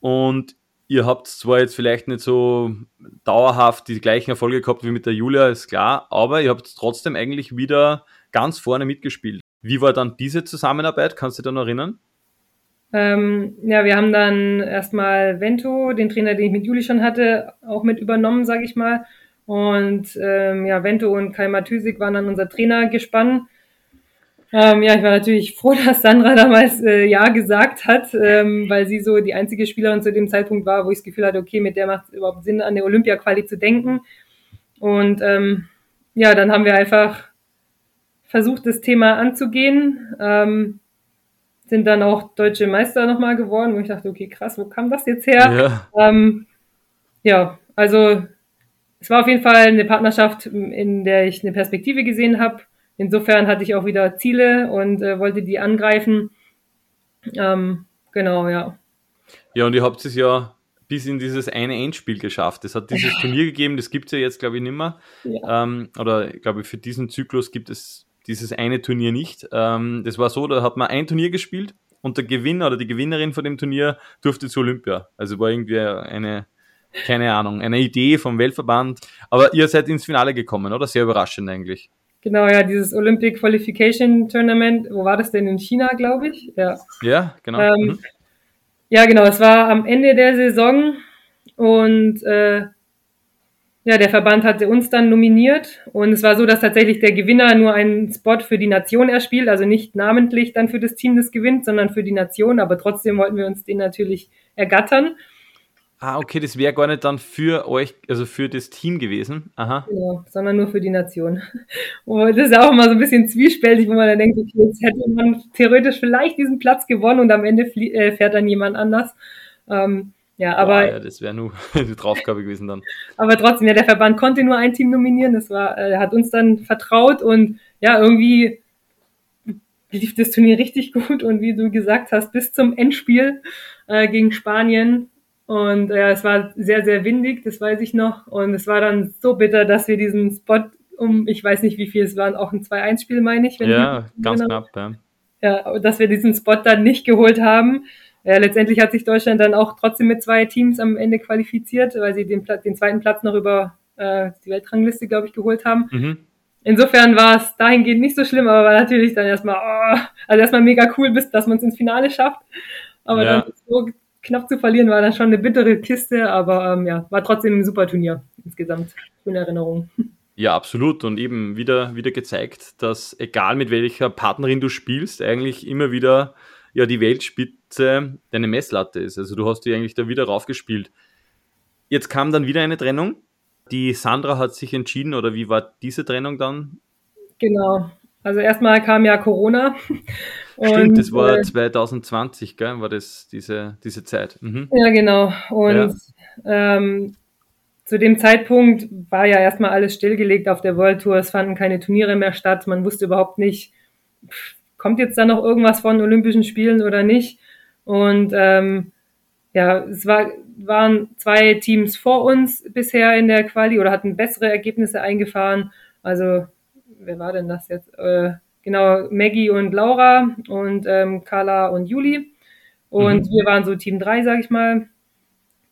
und Ihr habt zwar jetzt vielleicht nicht so dauerhaft die gleichen Erfolge gehabt wie mit der Julia, ist klar, aber ihr habt trotzdem eigentlich wieder ganz vorne mitgespielt. Wie war dann diese Zusammenarbeit? Kannst du dich da noch erinnern? Ähm, ja, wir haben dann erstmal Vento, den Trainer, den ich mit Juli schon hatte, auch mit übernommen, sage ich mal. Und ähm, ja, Vento und Kai Matysik waren dann unser Trainergespann. Ähm, ja, ich war natürlich froh, *laughs* dass Sandra damals äh, Ja gesagt hat, ähm, weil sie so die einzige Spielerin zu dem Zeitpunkt war, wo ich das Gefühl hatte, okay, mit der macht es überhaupt Sinn, an der Olympia-Quali zu denken. Und ähm, ja, dann haben wir einfach versucht, das Thema anzugehen. Ähm, sind dann auch deutsche Meister nochmal geworden, wo ich dachte, okay, krass, wo kam das jetzt her? Ja, ähm, ja also es war auf jeden Fall eine Partnerschaft, in der ich eine Perspektive gesehen habe. Insofern hatte ich auch wieder Ziele und äh, wollte die angreifen. Ähm, genau, ja. Ja, und ihr habt es ja bis in dieses eine Endspiel geschafft. Es hat dieses *laughs* Turnier gegeben, das gibt es ja jetzt, glaube ich, nicht mehr. Ja. Ähm, oder ich glaube, für diesen Zyklus gibt es dieses eine Turnier nicht. Ähm, das war so, da hat man ein Turnier gespielt und der Gewinner oder die Gewinnerin von dem Turnier durfte zu Olympia. Also war irgendwie eine, keine Ahnung, eine Idee vom Weltverband. Aber ihr seid ins Finale gekommen, oder? Sehr überraschend eigentlich. Genau, ja, dieses Olympic Qualification Tournament, wo war das denn in China, glaube ich? Ja, ja genau. Ähm, mhm. Ja, genau. Es war am Ende der Saison und äh, ja, der Verband hatte uns dann nominiert und es war so, dass tatsächlich der Gewinner nur einen Spot für die Nation erspielt, also nicht namentlich dann für das Team, das gewinnt, sondern für die Nation, aber trotzdem wollten wir uns den natürlich ergattern. Ah, okay, das wäre gar nicht dann für euch, also für das Team gewesen. Aha. Genau, sondern nur für die Nation. Und das ist auch immer so ein bisschen zwiespältig, wo man dann denkt, okay, jetzt hätte man theoretisch vielleicht diesen Platz gewonnen und am Ende äh, fährt dann jemand anders. Ähm, ja, aber. Boah, ja, das wäre nur *laughs* die Draufgabe gewesen dann. Aber trotzdem, ja, der Verband konnte nur ein Team nominieren. Das war, er äh, hat uns dann vertraut und ja, irgendwie lief das Turnier richtig *laughs* gut und wie du gesagt hast, bis zum Endspiel äh, gegen Spanien und ja, es war sehr, sehr windig, das weiß ich noch. Und es war dann so bitter, dass wir diesen Spot um, ich weiß nicht wie viel es waren, auch ein 2-1-Spiel, meine ich. ja, ganz genau. knapp, ja. Ja, dass wir diesen Spot dann nicht geholt haben. Ja, letztendlich hat sich Deutschland dann auch trotzdem mit zwei Teams am Ende qualifiziert, weil sie den, den zweiten Platz noch über äh, die Weltrangliste, glaube ich, geholt haben. Mhm. Insofern war es dahingehend nicht so schlimm, aber war natürlich dann erstmal, oh, also erstmal mega cool, bis dass man es ins Finale schafft. Aber ja. dann so knapp zu verlieren war dann schon eine bittere Kiste, aber ähm, ja, war trotzdem ein super Turnier insgesamt. Schöne Erinnerung. Ja, absolut. Und eben wieder, wieder gezeigt, dass egal mit welcher Partnerin du spielst, eigentlich immer wieder ja die Weltspitze deine Messlatte ist. Also du hast die eigentlich da wieder raufgespielt. Jetzt kam dann wieder eine Trennung. Die Sandra hat sich entschieden, oder wie war diese Trennung dann? Genau. Also erstmal kam ja Corona. *laughs* Stimmt, das war äh, 2020, gell, war das diese, diese Zeit. Mhm. Ja, genau. Und ja. Ähm, zu dem Zeitpunkt war ja erstmal alles stillgelegt auf der World Tour. Es fanden keine Turniere mehr statt. Man wusste überhaupt nicht, kommt jetzt da noch irgendwas von Olympischen Spielen oder nicht. Und ähm, ja, es war, waren zwei Teams vor uns bisher in der Quali oder hatten bessere Ergebnisse eingefahren. Also wer war denn das jetzt? Äh, genau, Maggie und Laura und ähm, Carla und Juli. Und mhm. wir waren so Team 3, sag ich mal.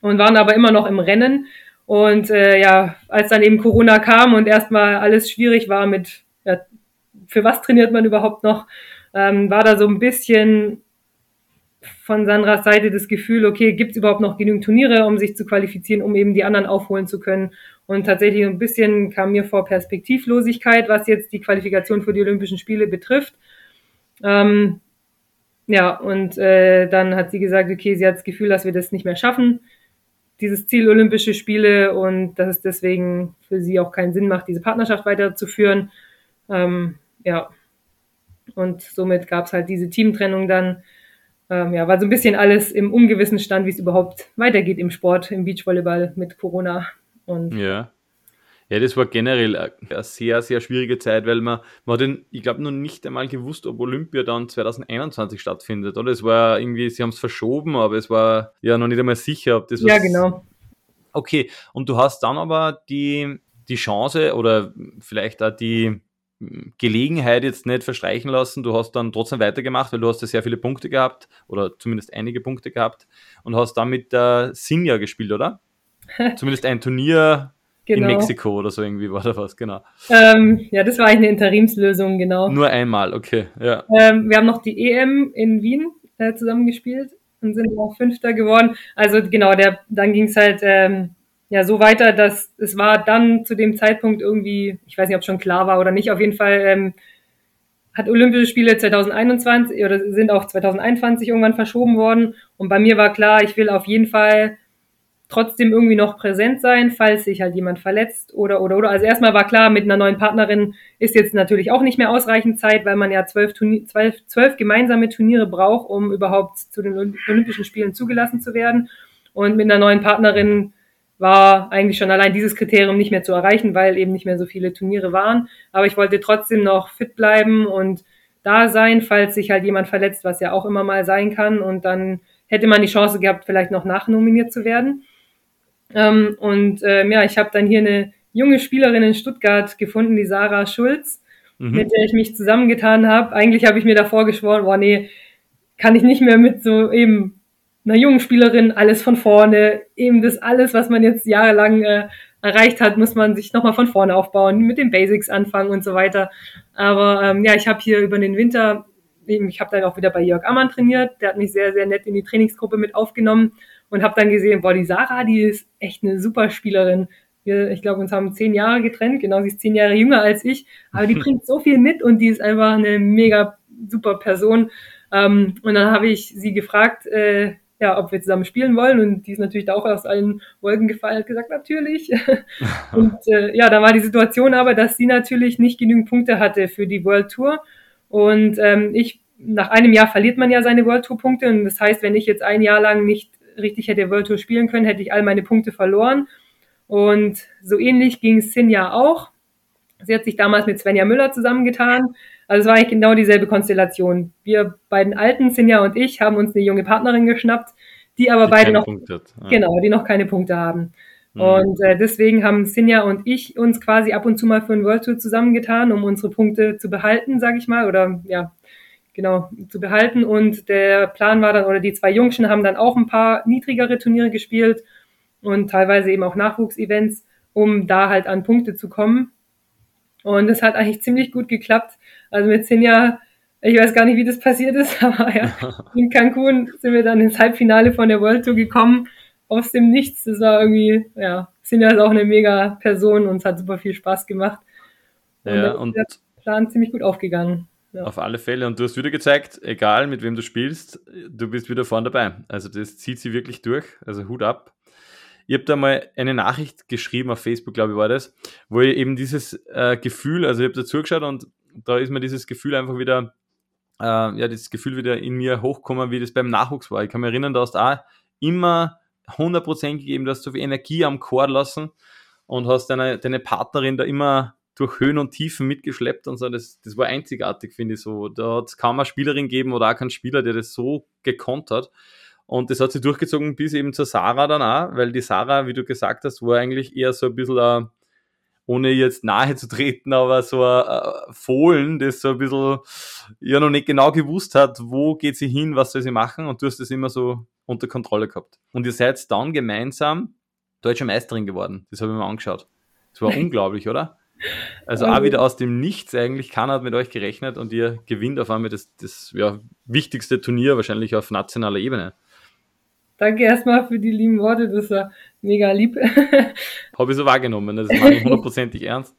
Und waren aber immer noch im Rennen. Und äh, ja, als dann eben Corona kam und erstmal alles schwierig war mit, ja, für was trainiert man überhaupt noch, ähm, war da so ein bisschen von Sandras Seite das Gefühl, okay, gibt es überhaupt noch genügend Turniere, um sich zu qualifizieren, um eben die anderen aufholen zu können. Und tatsächlich ein bisschen kam mir vor Perspektivlosigkeit, was jetzt die Qualifikation für die Olympischen Spiele betrifft. Ähm, ja, und äh, dann hat sie gesagt, okay, sie hat das Gefühl, dass wir das nicht mehr schaffen, dieses Ziel Olympische Spiele und dass es deswegen für sie auch keinen Sinn macht, diese Partnerschaft weiterzuführen. Ähm, ja, und somit gab es halt diese Teamtrennung dann. Ähm, ja, war so ein bisschen alles im ungewissen Stand, wie es überhaupt weitergeht im Sport, im Beachvolleyball mit Corona. Und ja. Ja, das war generell eine sehr, sehr schwierige Zeit, weil man, man hat den, ich glaube, noch nicht einmal gewusst, ob Olympia dann 2021 stattfindet, oder? Es war irgendwie, sie haben es verschoben, aber es war ja noch nicht einmal sicher, ob das was. Ja, genau. Okay, und du hast dann aber die, die Chance oder vielleicht auch die Gelegenheit jetzt nicht verstreichen lassen. Du hast dann trotzdem weitergemacht, weil du hast ja sehr viele Punkte gehabt oder zumindest einige Punkte gehabt und hast dann mit der Sinja gespielt, oder? *laughs* Zumindest ein Turnier genau. in Mexiko oder so irgendwie war da was, genau. Ähm, ja, das war eigentlich eine Interimslösung, genau. Nur einmal, okay, ja. Ähm, wir haben noch die EM in Wien äh, zusammengespielt und sind auch Fünfter geworden. Also genau, der, dann ging es halt ähm, ja so weiter, dass es war dann zu dem Zeitpunkt irgendwie, ich weiß nicht, ob schon klar war oder nicht, auf jeden Fall ähm, hat Olympische Spiele 2021 oder sind auch 2021 irgendwann verschoben worden. Und bei mir war klar, ich will auf jeden Fall trotzdem irgendwie noch präsent sein, falls sich halt jemand verletzt oder oder oder. Also erstmal war klar, mit einer neuen Partnerin ist jetzt natürlich auch nicht mehr ausreichend Zeit, weil man ja zwölf, Turnier, zwölf, zwölf gemeinsame Turniere braucht, um überhaupt zu den Olympischen Spielen zugelassen zu werden. Und mit einer neuen Partnerin war eigentlich schon allein dieses Kriterium nicht mehr zu erreichen, weil eben nicht mehr so viele Turniere waren. Aber ich wollte trotzdem noch fit bleiben und da sein, falls sich halt jemand verletzt, was ja auch immer mal sein kann. Und dann hätte man die Chance gehabt, vielleicht noch nachnominiert zu werden. Ähm, und ähm, ja, ich habe dann hier eine junge Spielerin in Stuttgart gefunden, die Sarah Schulz, mhm. mit der ich mich zusammengetan habe. Eigentlich habe ich mir davor geschworen, boah, nee, kann ich nicht mehr mit so eben einer jungen Spielerin alles von vorne, eben das alles, was man jetzt jahrelang äh, erreicht hat, muss man sich nochmal von vorne aufbauen, mit den Basics anfangen und so weiter. Aber ähm, ja, ich habe hier über den Winter, eben, ich habe dann auch wieder bei Jörg Ammann trainiert, der hat mich sehr, sehr nett in die Trainingsgruppe mit aufgenommen und habe dann gesehen, boah, die Sarah, die ist echt eine super Spielerin. Wir, ich glaube, uns haben zehn Jahre getrennt, genau, sie ist zehn Jahre jünger als ich, aber die *laughs* bringt so viel mit und die ist einfach eine mega super Person. Ähm, und dann habe ich sie gefragt, äh, ja, ob wir zusammen spielen wollen. Und die ist natürlich da auch aus allen Wolken gefallen, hat gesagt, natürlich. *laughs* und äh, ja, da war die Situation aber, dass sie natürlich nicht genügend Punkte hatte für die World Tour. Und ähm, ich, nach einem Jahr verliert man ja seine World Tour Punkte. Und das heißt, wenn ich jetzt ein Jahr lang nicht richtig hätte World Tour spielen können, hätte ich all meine Punkte verloren. Und so ähnlich ging es Sinja auch. Sie hat sich damals mit Svenja Müller zusammengetan. Also es war eigentlich genau dieselbe Konstellation. Wir beiden Alten, Sinja und ich, haben uns eine junge Partnerin geschnappt, die aber die beide noch, ja. genau, die noch keine Punkte haben. Mhm. Und äh, deswegen haben Sinja und ich uns quasi ab und zu mal für ein World Tour zusammengetan, um unsere Punkte zu behalten, sage ich mal, oder ja, genau, zu behalten. Und der Plan war dann, oder die zwei Jungschen haben dann auch ein paar niedrigere Turniere gespielt und teilweise eben auch Nachwuchsevents, um da halt an Punkte zu kommen. Und es hat eigentlich ziemlich gut geklappt. Also mit Sinja, ich weiß gar nicht, wie das passiert ist, *laughs* aber ja, *laughs* in Cancun sind wir dann ins Halbfinale von der World Tour gekommen. Aus dem Nichts. Das war irgendwie, ja, Sinja ist auch eine mega Person und es hat super viel Spaß gemacht. Und ja, und der Plan ziemlich gut aufgegangen. Ja. Auf alle Fälle. Und du hast wieder gezeigt, egal mit wem du spielst, du bist wieder vorne dabei. Also das zieht sie wirklich durch. Also Hut ab. Ihr habt da mal eine Nachricht geschrieben auf Facebook, glaube ich, war das, wo ihr eben dieses äh, Gefühl, also ich habe da zugeschaut und da ist mir dieses Gefühl einfach wieder, äh, ja, dieses Gefühl wieder in mir hochgekommen, wie das beim Nachwuchs war. Ich kann mich erinnern, du hast auch immer 100% gegeben, du hast so viel Energie am Chor lassen und hast deine, deine Partnerin da immer durch Höhen und Tiefen mitgeschleppt und so. Das, das war einzigartig, finde ich so. Da hat es kaum eine Spielerin gegeben oder auch keinen Spieler, der das so gekonnt hat. Und das hat sich durchgezogen bis eben zur Sarah dann auch, weil die Sarah, wie du gesagt hast, war eigentlich eher so ein bisschen ein ohne jetzt nahe zu treten, aber so ein Fohlen, das so ein bisschen ja noch nicht genau gewusst hat, wo geht sie hin, was soll sie machen und du hast das immer so unter Kontrolle gehabt. Und ihr seid dann gemeinsam deutsche Meisterin geworden. Das habe ich mir angeschaut. Das war *laughs* unglaublich, oder? Also auch wieder aus dem Nichts eigentlich. Keiner hat mit euch gerechnet und ihr gewinnt auf einmal das, das ja, wichtigste Turnier wahrscheinlich auf nationaler Ebene. Danke erstmal für die lieben Worte, das war mega lieb. *laughs* Habe ich so wahrgenommen, das meine ich hundertprozentig ernst.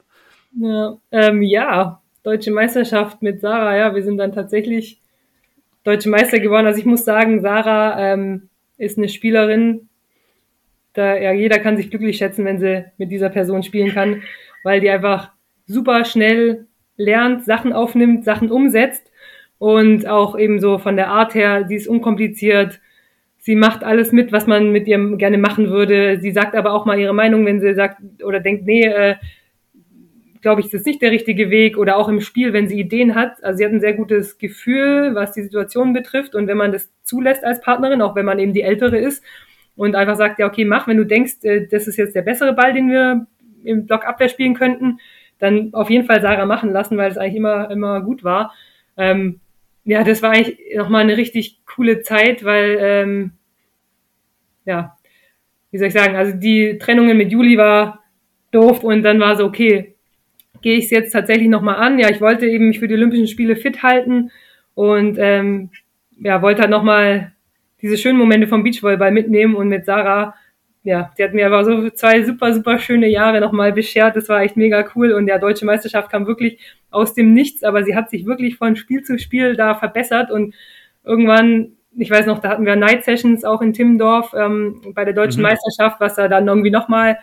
Ja, ähm, ja, deutsche Meisterschaft mit Sarah, ja, wir sind dann tatsächlich deutsche Meister geworden. Also ich muss sagen, Sarah ähm, ist eine Spielerin, da ja jeder kann sich glücklich schätzen, wenn sie mit dieser Person spielen kann, weil die einfach super schnell lernt, Sachen aufnimmt, Sachen umsetzt und auch eben so von der Art her, die ist unkompliziert, sie macht alles mit, was man mit ihr gerne machen würde. Sie sagt aber auch mal ihre Meinung, wenn sie sagt oder denkt, nee, äh, glaube ich, ist das nicht der richtige Weg oder auch im Spiel, wenn sie Ideen hat. Also sie hat ein sehr gutes Gefühl, was die Situation betrifft und wenn man das zulässt als Partnerin, auch wenn man eben die Ältere ist und einfach sagt, ja, okay, mach, wenn du denkst, äh, das ist jetzt der bessere Ball, den wir im Block Abwehr spielen könnten, dann auf jeden Fall Sarah machen lassen, weil es eigentlich immer, immer gut war. Ähm, ja, das war eigentlich nochmal eine richtig coole Zeit, weil, ähm, ja, wie soll ich sagen, also die Trennungen mit Juli war durfte. Und dann war so, okay, gehe ich es jetzt tatsächlich nochmal an. Ja, ich wollte eben mich für die Olympischen Spiele fit halten und ähm, ja, wollte halt nochmal diese schönen Momente vom Beachvolleyball mitnehmen und mit Sarah, ja, die hat mir aber so zwei super, super schöne Jahre nochmal beschert. Das war echt mega cool und der deutsche Meisterschaft kam wirklich aus dem Nichts, aber sie hat sich wirklich von Spiel zu Spiel da verbessert und irgendwann ich weiß noch, da hatten wir Night Sessions auch in Timmendorf ähm, bei der deutschen mhm. Meisterschaft, was da dann irgendwie nochmal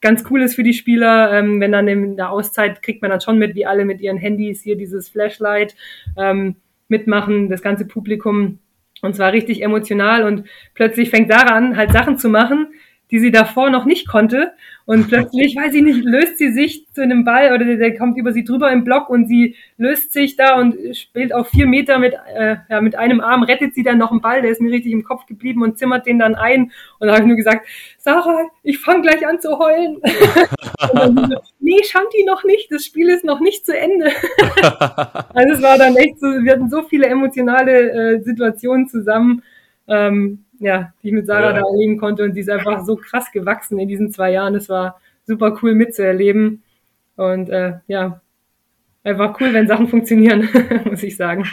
ganz cool ist für die Spieler. Ähm, wenn dann in der Auszeit kriegt man dann schon mit, wie alle mit ihren Handys hier dieses Flashlight ähm, mitmachen, das ganze Publikum. Und zwar richtig emotional und plötzlich fängt Sarah an, halt Sachen zu machen, die sie davor noch nicht konnte. Und plötzlich, weiß ich nicht, löst sie sich zu einem Ball oder der kommt über sie drüber im Block und sie löst sich da und spielt auf vier Meter mit, äh, ja, mit einem Arm, rettet sie dann noch einen Ball, der ist mir richtig im Kopf geblieben und zimmert den dann ein. Und da habe ich nur gesagt, Sarah, ich fange gleich an zu heulen. *laughs* und so, nee, Shanti noch nicht, das Spiel ist noch nicht zu Ende. *laughs* also es war dann echt so, wir hatten so viele emotionale äh, Situationen zusammen. Ähm, ja, die ich mit Sarah ja. da erleben konnte und die ist einfach so krass gewachsen in diesen zwei Jahren. Es war super cool mitzuerleben und äh, ja, einfach cool, wenn Sachen funktionieren, *laughs* muss ich sagen.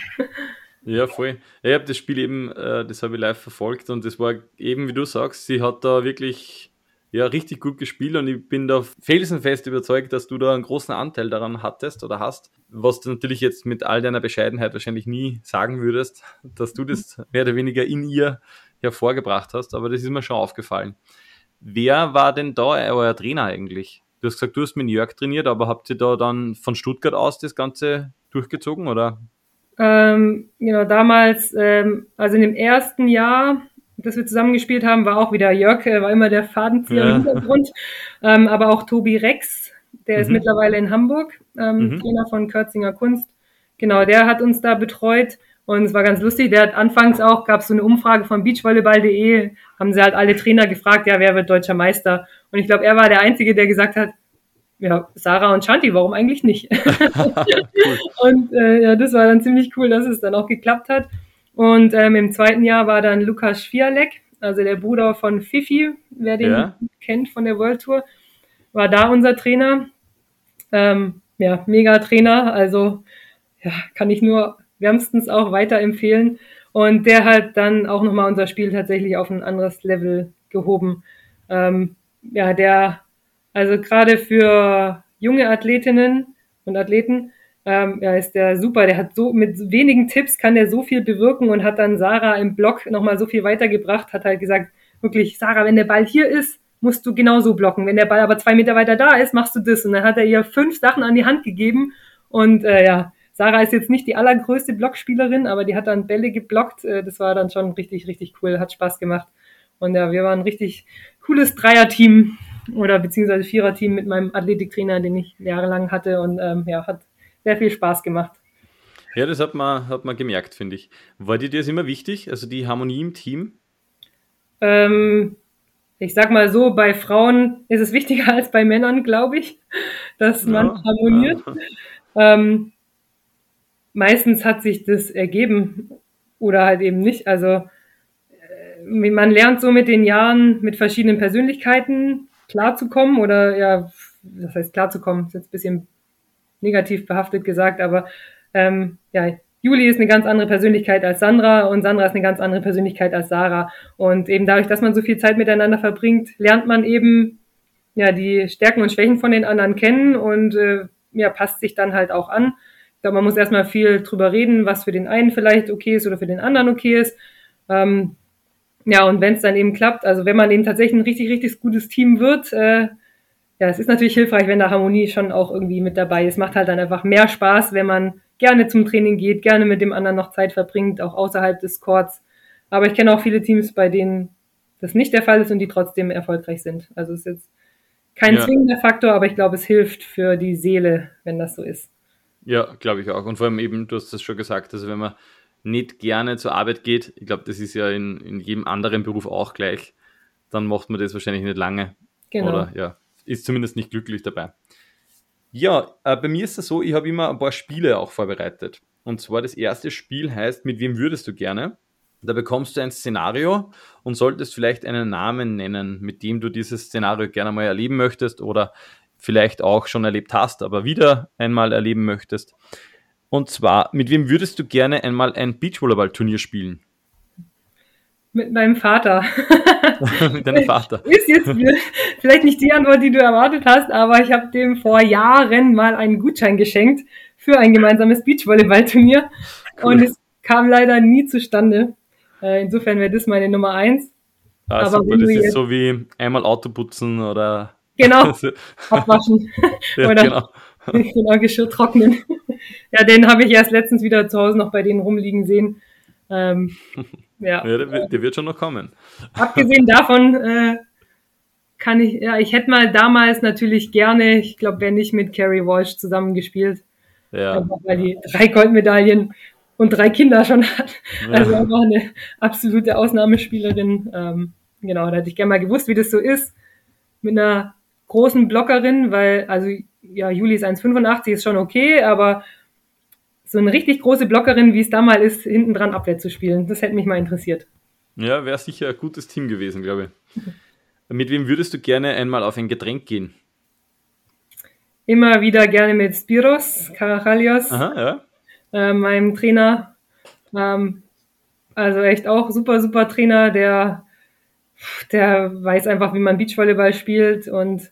Ja, voll. Ich habe das Spiel eben, äh, das habe ich live verfolgt und das war eben, wie du sagst, sie hat da wirklich ja, richtig gut gespielt und ich bin da felsenfest überzeugt, dass du da einen großen Anteil daran hattest oder hast, was du natürlich jetzt mit all deiner Bescheidenheit wahrscheinlich nie sagen würdest, dass du das mehr oder weniger in ihr hervorgebracht hast, aber das ist mir schon aufgefallen. Wer war denn da euer Trainer eigentlich? Du hast gesagt, du hast mit Jörg trainiert, aber habt ihr da dann von Stuttgart aus das Ganze durchgezogen oder? Ähm, genau, damals, ähm, also in dem ersten Jahr, das wir zusammengespielt haben, war auch wieder Jörg, war immer der Fadenzieher ja. im Hintergrund, ähm, aber auch Tobi Rex, der mhm. ist mittlerweile in Hamburg, ähm, mhm. Trainer von Kürzinger Kunst. Genau, der hat uns da betreut. Und es war ganz lustig. Der hat anfangs auch, gab es so eine Umfrage von beachvolleyball.de, haben sie halt alle Trainer gefragt, ja, wer wird deutscher Meister? Und ich glaube, er war der Einzige, der gesagt hat, ja, Sarah und Shanti, warum eigentlich nicht? *laughs* *laughs* und äh, ja, das war dann ziemlich cool, dass es dann auch geklappt hat. Und ähm, im zweiten Jahr war dann Lukas Schwierleck, also der Bruder von Fifi, wer den ja. kennt von der World Tour, war da unser Trainer. Ähm, ja, mega Trainer, also ja, kann ich nur wärmstens auch weiterempfehlen. Und der hat dann auch nochmal unser Spiel tatsächlich auf ein anderes Level gehoben. Ähm, ja, der, also gerade für junge Athletinnen und Athleten, ähm, ja, ist der super. Der hat so, mit wenigen Tipps kann der so viel bewirken und hat dann Sarah im Blog nochmal so viel weitergebracht, hat halt gesagt, wirklich, Sarah, wenn der Ball hier ist, musst du genauso blocken. Wenn der Ball aber zwei Meter weiter da ist, machst du das. Und dann hat er ihr fünf Sachen an die Hand gegeben und äh, ja, Sarah ist jetzt nicht die allergrößte Blockspielerin, aber die hat dann Bälle geblockt. Äh, das war dann schon richtig, richtig cool, hat Spaß gemacht. Und ja, wir waren ein richtig cooles Dreierteam oder beziehungsweise Viererteam mit meinem Athletiktrainer, den ich jahrelang hatte und ähm, ja, hat sehr viel Spaß gemacht. Ja, das hat man, hat man gemerkt, finde ich. War dir das immer wichtig, also die Harmonie im Team? Ähm, ich sag mal so, bei Frauen ist es wichtiger *laughs* als bei Männern, glaube ich, dass man ja, harmoniert. Ja. Ähm, meistens hat sich das ergeben oder halt eben nicht. Also äh, man lernt so mit den Jahren mit verschiedenen Persönlichkeiten klarzukommen oder ja, das heißt klarzukommen, ist jetzt ein bisschen negativ behaftet gesagt, aber ähm, ja, Juli ist eine ganz andere Persönlichkeit als Sandra und Sandra ist eine ganz andere Persönlichkeit als Sarah. Und eben dadurch, dass man so viel Zeit miteinander verbringt, lernt man eben ja die Stärken und Schwächen von den anderen kennen und äh, ja, passt sich dann halt auch an. Ich glaube, man muss erstmal viel drüber reden, was für den einen vielleicht okay ist oder für den anderen okay ist. Ähm, ja, und wenn es dann eben klappt, also wenn man eben tatsächlich ein richtig, richtig gutes Team wird, äh, ja, es ist natürlich hilfreich, wenn da Harmonie schon auch irgendwie mit dabei ist. Macht halt dann einfach mehr Spaß, wenn man gerne zum Training geht, gerne mit dem anderen noch Zeit verbringt, auch außerhalb des Courts. Aber ich kenne auch viele Teams, bei denen das nicht der Fall ist und die trotzdem erfolgreich sind. Also es ist jetzt kein ja. zwingender Faktor, aber ich glaube, es hilft für die Seele, wenn das so ist. Ja, glaube ich auch. Und vor allem eben, du hast das schon gesagt, also wenn man nicht gerne zur Arbeit geht, ich glaube, das ist ja in, in jedem anderen Beruf auch gleich, dann macht man das wahrscheinlich nicht lange. Genau. Oder ja, ist zumindest nicht glücklich dabei. Ja, äh, bei mir ist es so, ich habe immer ein paar Spiele auch vorbereitet. Und zwar das erste Spiel heißt, mit wem würdest du gerne? Da bekommst du ein Szenario und solltest vielleicht einen Namen nennen, mit dem du dieses Szenario gerne mal erleben möchtest oder vielleicht auch schon erlebt hast, aber wieder einmal erleben möchtest. Und zwar, mit wem würdest du gerne einmal ein Beachvolleyball-Turnier spielen? Mit meinem Vater. *laughs* mit deinem Vater. Ist jetzt vielleicht nicht die Antwort, die du erwartet hast, aber ich habe dem vor Jahren mal einen Gutschein geschenkt für ein gemeinsames Beachvolleyball-Turnier. Cool. Und es kam leider nie zustande. Äh, insofern wäre das meine Nummer eins. Ah, aber super, das ist so wie einmal Auto putzen oder. Genau, *laughs* abwaschen. *laughs* ja, oder genau. genau, Geschirr trocknen. *laughs* ja, den habe ich erst letztens wieder zu Hause noch bei denen rumliegen sehen. Ähm, ja, ja der, der, wird schon noch kommen. Abgesehen davon äh, kann ich, ja, ich hätte mal damals natürlich gerne, ich glaube, wenn nicht mit Carrie Walsh zusammengespielt. Ja. Einfach weil die drei Goldmedaillen und drei Kinder schon hat. Also einfach eine absolute Ausnahmespielerin. Ähm, genau, da hätte ich gerne mal gewusst, wie das so ist mit einer großen Blockerin, weil, also ja, Juli ist 1,85, ist schon okay, aber so eine richtig große Blockerin, wie es da mal ist, hinten dran Abwehr zu spielen, das hätte mich mal interessiert. Ja, wäre sicher ein gutes Team gewesen, glaube ich. mit wem würdest du gerne einmal auf ein Getränk gehen? Immer wieder gerne mit Spiros Karachalios, Aha, ja. äh, meinem Trainer. Ähm, also echt auch super, super Trainer, der, der weiß einfach, wie man Beachvolleyball spielt und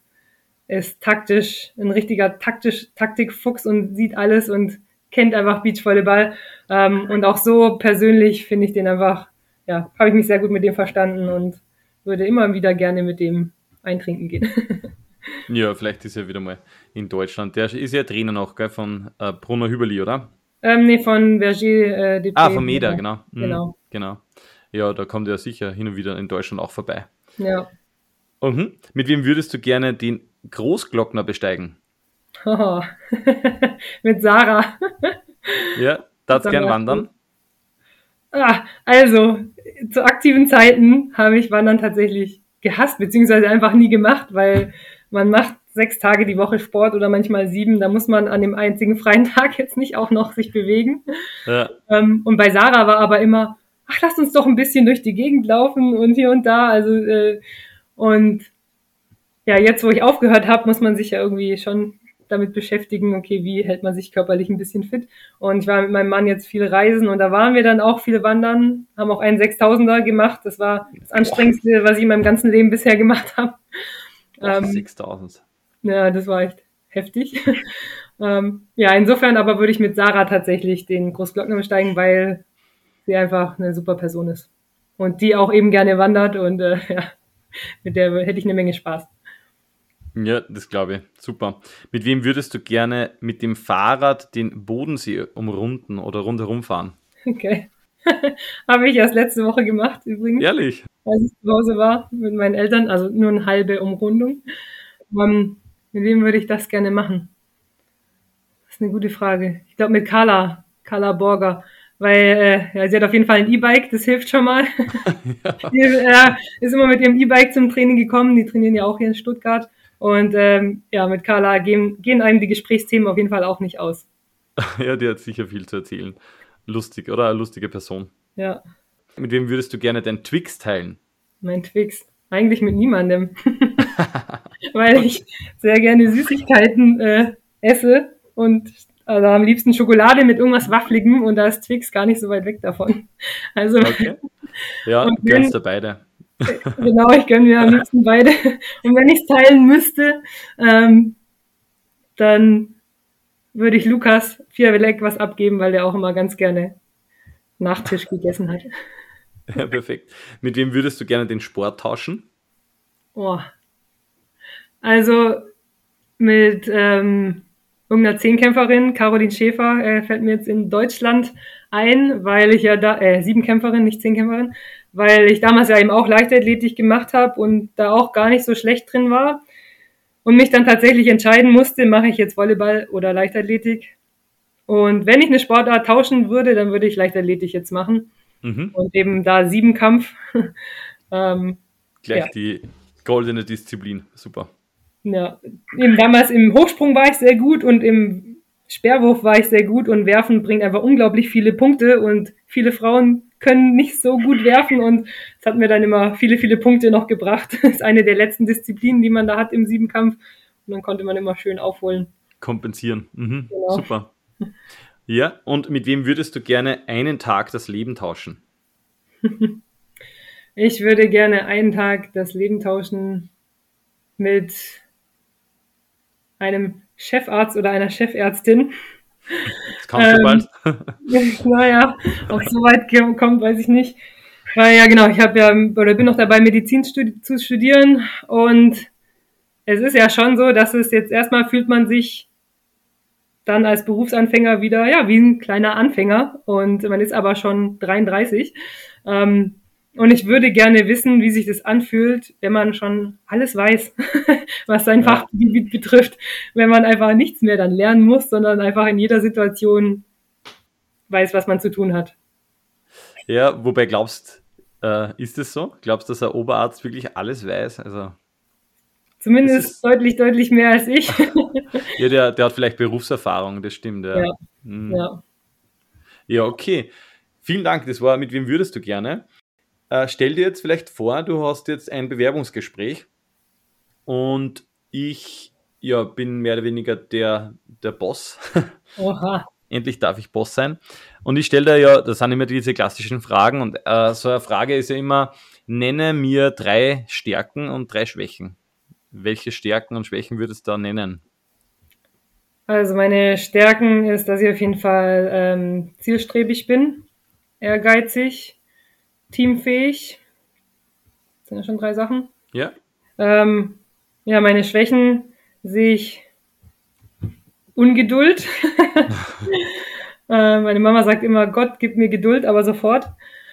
ist taktisch, ein richtiger taktisch, Taktikfuchs und sieht alles und kennt einfach Beachvolleyball. Ähm, und auch so persönlich finde ich den einfach, ja, habe ich mich sehr gut mit dem verstanden und würde immer wieder gerne mit dem eintrinken gehen. *laughs* ja, vielleicht ist er wieder mal in Deutschland. Der ist ja Trainer noch, gell, von äh, Bruno Hüberli, oder? Ähm, nee, von Berger äh, Depré. Ah, von Meda, genau. Mhm, genau. Genau. Ja, da kommt er sicher hin und wieder in Deutschland auch vorbei. Ja. Mhm. Mit wem würdest du gerne den Großglockner besteigen? Oh. *laughs* Mit Sarah. ja, darfst gern wandern. Ah, also, zu aktiven Zeiten habe ich Wandern tatsächlich gehasst, beziehungsweise einfach nie gemacht, weil man macht sechs Tage die Woche Sport oder manchmal sieben, da muss man an dem einzigen freien *laughs* Tag jetzt nicht auch noch sich bewegen. Ja. Ähm, und bei Sarah war aber immer, ach, lass uns doch ein bisschen durch die Gegend laufen und hier und da. Also, äh, und ja, jetzt, wo ich aufgehört habe, muss man sich ja irgendwie schon damit beschäftigen, okay, wie hält man sich körperlich ein bisschen fit. Und ich war mit meinem Mann jetzt viel reisen und da waren wir dann auch viel wandern, haben auch einen 6000er gemacht. Das war das anstrengendste, was ich in meinem ganzen Leben bisher gemacht habe. Ähm, 6000. Ja, das war echt heftig. *laughs* ähm, ja, insofern aber würde ich mit Sarah tatsächlich den Großglockner besteigen, weil sie einfach eine super Person ist. Und die auch eben gerne wandert und äh, *laughs* ja, mit der hätte ich eine Menge Spaß. Ja, das glaube ich. Super. Mit wem würdest du gerne mit dem Fahrrad den Bodensee umrunden oder rundherum fahren? Okay. *laughs* Habe ich erst letzte Woche gemacht, übrigens. Ehrlich? Als ich zu Hause war mit meinen Eltern, also nur eine halbe Umrundung. Um, ähm, mit wem würde ich das gerne machen? Das ist eine gute Frage. Ich glaube mit Carla, Carla Borger. Weil äh, ja, sie hat auf jeden Fall ein E-Bike, das hilft schon mal. ja. *laughs* *laughs* Die äh, ist immer mit ihrem E-Bike zum Training gekommen. Die trainieren ja auch hier in Stuttgart. Und ähm, ja, mit Carla gehen, gehen einem die Gesprächsthemen auf jeden Fall auch nicht aus. *laughs* ja, die hat sicher viel zu erzählen. Lustig, oder? Eine lustige Person. Ja. Mit wem würdest du gerne dein Twix teilen? Mein Twix? Eigentlich mit niemandem. *laughs* *laughs* Weil ich sehr gerne Süßigkeiten äh, esse und also am liebsten Schokolade mit irgendwas Waffligem und da ist Twix gar nicht so weit weg davon. Also. Okay. Ja, gönnst du beide. *laughs* genau, ich gönne mir am liebsten beide. Und wenn ich es teilen müsste, ähm, dann würde ich Lukas Fiavelek was abgeben, weil der auch immer ganz gerne Nachtisch gegessen hat. *laughs* Ja, perfekt. Mit wem würdest du gerne den Sport tauschen? Oh. Also mit ähm, irgendeiner Zehnkämpferin, Caroline Schäfer, äh, fällt mir jetzt in Deutschland ein, weil ich ja da, äh, Siebenkämpferin, nicht Zehnkämpferin, weil ich damals ja eben auch Leichtathletik gemacht habe und da auch gar nicht so schlecht drin war und mich dann tatsächlich entscheiden musste, mache ich jetzt Volleyball oder Leichtathletik. Und wenn ich eine Sportart tauschen würde, dann würde ich Leichtathletik jetzt machen. Mhm. Und eben da Siebenkampf. *laughs* ähm, Gleich ja. die goldene Disziplin. Super. Ja, eben damals im Hochsprung war ich sehr gut und im Sperrwurf war ich sehr gut und Werfen bringt einfach unglaublich viele Punkte und viele Frauen können nicht so gut werfen und es hat mir dann immer viele, viele Punkte noch gebracht. *laughs* Das ist eine der letzten Disziplinen, die man da hat im Siebenkampf. Und dann konnte man immer schön aufholen. Kompensieren. Mhm. Genau. Super. Ja, und mit wem würdest du gerne einen Tag das Leben tauschen? *laughs* ich würde gerne einen Tag das Leben tauschen mit einem Chefarzt oder einer Chefärztin. Das kommt ähm, so *laughs* bald. naja, ob es so weit kommt, weiß ich nicht. Weil ja, genau, ich habe ja oder bin noch dabei, Medizin studi zu studieren und es ist ja schon so, dass es jetzt erstmal fühlt man sich dann als Berufsanfänger wieder, ja, wie ein kleiner Anfänger und man ist aber schon 33. Ähm, und ich würde gerne wissen, wie sich das anfühlt, wenn man schon alles weiß, *laughs* was sein ja. Fachgebiet betrifft, wenn man einfach nichts mehr dann lernen muss, sondern einfach in jeder Situation weiß, was man zu tun hat. Ja, wobei glaubst, äh, ist es so? Glaubst du, dass ein Oberarzt wirklich alles weiß? Also Zumindest deutlich, deutlich mehr als ich. *laughs* ja, der, der hat vielleicht Berufserfahrung, das stimmt. Ja. Ja. Hm. ja. ja, okay. Vielen Dank. Das war, mit wem würdest du gerne? Äh, stell dir jetzt vielleicht vor, du hast jetzt ein Bewerbungsgespräch und ich ja, bin mehr oder weniger der, der Boss. *laughs* Oha. Endlich darf ich Boss sein. Und ich stelle da ja, das sind immer diese klassischen Fragen und äh, so eine Frage ist ja immer, nenne mir drei Stärken und drei Schwächen. Welche Stärken und Schwächen würdest du da nennen? Also meine Stärken ist, dass ich auf jeden Fall ähm, zielstrebig bin, ehrgeizig, teamfähig. Das sind ja schon drei Sachen. Ja. Ähm, ja, meine Schwächen sehe ich Ungeduld. *laughs* äh, meine Mama sagt immer, Gott gibt mir Geduld, aber sofort.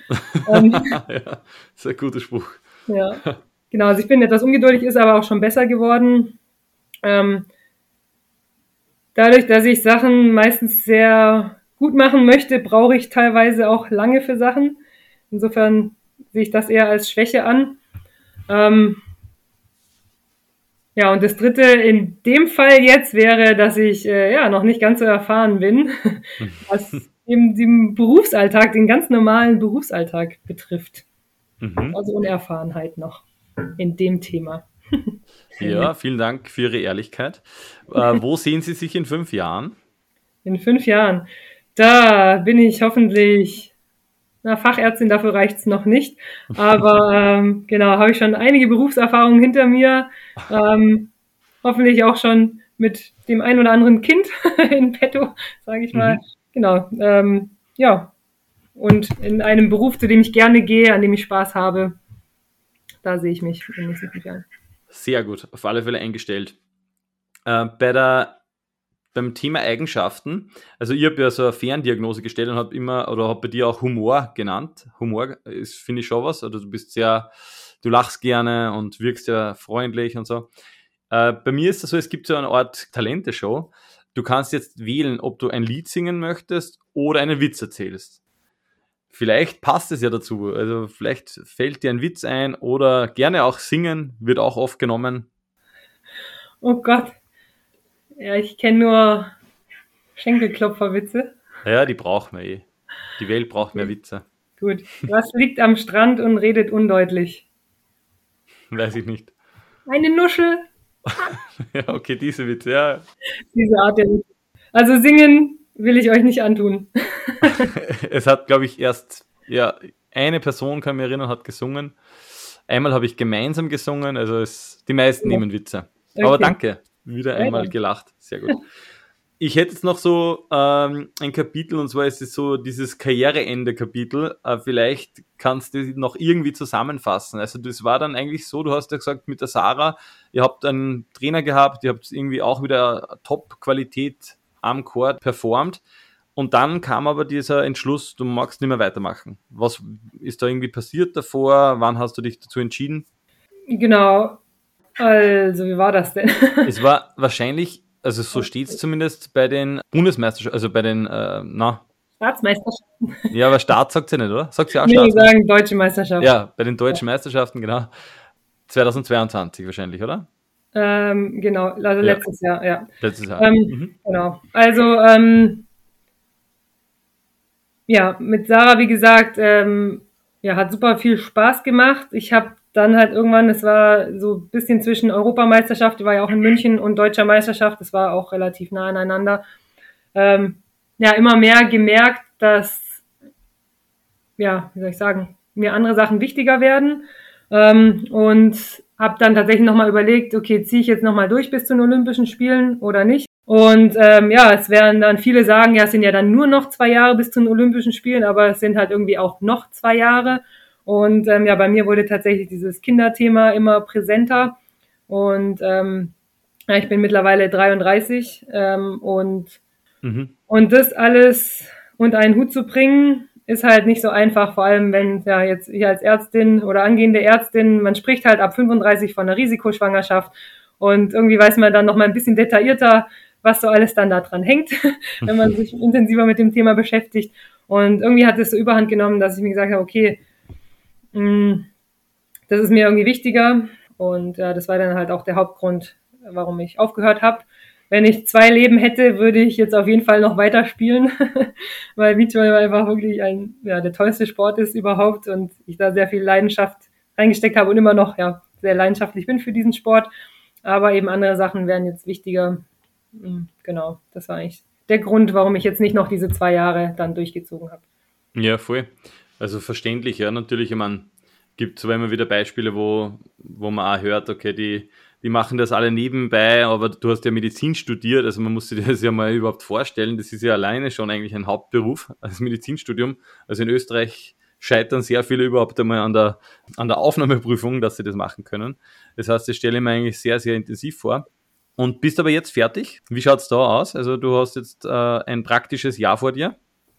*laughs* ähm, ja, sehr guter Spruch. Ja, *laughs* genau. Also ich bin etwas ungeduldig, ist aber auch schon besser geworden. Ähm, dadurch, dass ich Sachen meistens sehr gut machen möchte, brauche ich teilweise auch lange für Sachen. Insofern sehe ich das eher als Schwäche an. Ähm, ja, und das dritte in dem Fall jetzt wäre, dass ich äh, ja noch nicht ganz so erfahren bin, *laughs* was eben den Berufsalltag, den ganz normalen Berufsalltag betrifft. Mhm. Also Unerfahrenheit noch in dem Thema. *laughs* ja, vielen Dank für Ihre Ehrlichkeit. Äh, wo *laughs* sehen Sie sich in fünf Jahren? In fünf Jahren. Da bin ich hoffentlich na, Fachärztin, dafür reicht's noch nicht. Aber ähm, genau, habe ich schon einige Berufserfahrungen hinter mir. Ähm, hoffentlich auch schon mit dem ein oder anderen Kind *laughs* in petto, sage ich mal. Mhm. Genau. Ähm, ja. Und in einem Beruf, zu dem ich gerne gehe, an dem ich Spaß habe, da sehe ich mich in den nächsten fünf Jahren. Sehr gut, auf alle Fälle eingestellt. Äh, bei der beim Thema Eigenschaften, also ich habe ja so eine Ferndiagnose gestellt und habe immer, oder habe bei dir auch Humor genannt. Humor ist, finde ich schon was, oder du bist sehr, du lachst gerne und wirkst sehr freundlich und so. Äh, bei mir ist das so, es gibt so eine Art Talente-Show. Du kannst jetzt wählen, ob du ein Lied singen möchtest oder einen Witz erzählst. Vielleicht passt es ja dazu. Also vielleicht fällt dir ein Witz ein oder gerne auch singen, wird auch oft genommen. Oh Gott, ja, ich kenne nur Schenkelklopferwitze. Ja, die brauchen wir eh. Die Welt braucht mehr Witze. Gut. Was liegt am Strand und redet undeutlich? Weiß ich nicht. Eine Nuschel. *laughs* ja, okay, diese Witze, ja. Diese Art der Witze. Also singen will ich euch nicht antun. *laughs* es hat, glaube ich, erst, ja, eine Person, kann mich erinnern, hat gesungen. Einmal habe ich gemeinsam gesungen, also es, die meisten ja. nehmen Witze. Okay. Aber danke. Wieder einmal gelacht. Sehr gut. Ich hätte jetzt noch so ähm, ein Kapitel, und zwar ist es so dieses Karriereende-Kapitel. Äh, vielleicht kannst du noch irgendwie zusammenfassen. Also das war dann eigentlich so, du hast ja gesagt, mit der Sarah, ihr habt einen Trainer gehabt, ihr habt irgendwie auch wieder Top-Qualität am Court performt. Und dann kam aber dieser Entschluss, du magst nicht mehr weitermachen. Was ist da irgendwie passiert davor? Wann hast du dich dazu entschieden? Genau, also, wie war das denn? *laughs* es war wahrscheinlich, also so steht es zumindest bei den Bundesmeisterschaften, also bei den, äh, na. Staatsmeisterschaften. Ja, aber Staat sagt sie nicht, oder? Sagt sie auch nee, Staat? sagen Deutsche Meisterschaften. Ja, bei den Deutschen ja. Meisterschaften, genau. 2022 wahrscheinlich, oder? Ähm, genau, also ja. letztes Jahr, ja. Letztes Jahr. Ähm, mhm. Genau. Also, ähm, ja, mit Sarah, wie gesagt, ähm, ja, hat super viel Spaß gemacht. Ich habe dann halt irgendwann, es war so ein bisschen zwischen Europameisterschaft, die war ja auch in München, und deutscher Meisterschaft, das war auch relativ nah aneinander. Ähm, ja, immer mehr gemerkt, dass, ja, wie soll ich sagen, mir andere Sachen wichtiger werden. Ähm, und habe dann tatsächlich nochmal überlegt, okay, ziehe ich jetzt nochmal durch bis zu den Olympischen Spielen oder nicht? Und ähm, ja, es werden dann viele sagen, ja, es sind ja dann nur noch zwei Jahre bis zu den Olympischen Spielen, aber es sind halt irgendwie auch noch zwei Jahre. Und ähm, ja, bei mir wurde tatsächlich dieses Kinderthema immer präsenter. Und ähm, ja, ich bin mittlerweile 33 ähm, und, mhm. und das alles unter einen Hut zu bringen, ist halt nicht so einfach, vor allem wenn ja jetzt ich als Ärztin oder angehende Ärztin, man spricht halt ab 35 von einer Risikoschwangerschaft und irgendwie weiß man dann noch mal ein bisschen detaillierter, was so alles dann da dran hängt, *laughs* wenn man *laughs* sich intensiver mit dem Thema beschäftigt. Und irgendwie hat es so überhand genommen, dass ich mir gesagt habe, okay, das ist mir irgendwie wichtiger. Und ja, das war dann halt auch der Hauptgrund, warum ich aufgehört habe wenn ich zwei Leben hätte, würde ich jetzt auf jeden Fall noch weiter spielen, *laughs* weil Beachvolleyball einfach wirklich ein, ja, der tollste Sport ist überhaupt und ich da sehr viel Leidenschaft reingesteckt habe und immer noch, ja, sehr leidenschaftlich bin für diesen Sport. Aber eben andere Sachen wären jetzt wichtiger. Hm, genau, das war eigentlich der Grund, warum ich jetzt nicht noch diese zwei Jahre dann durchgezogen habe. Ja, voll. Also verständlich, ja, natürlich. Ich meine, gibt zwar immer wieder Beispiele, wo, wo man auch hört, okay, die die machen das alle nebenbei, aber du hast ja Medizin studiert, also man muss sich *laughs* das ja mal überhaupt vorstellen. Das ist ja alleine schon eigentlich ein Hauptberuf, *laughs* als Medizinstudium. Also in Österreich scheitern sehr viele überhaupt einmal an der, an der Aufnahmeprüfung, dass sie das machen können. Das heißt, das stelle ich mir eigentlich sehr, sehr intensiv vor. Und bist aber jetzt fertig. Wie schaut es da aus? Also du hast jetzt äh, ein praktisches Jahr vor dir.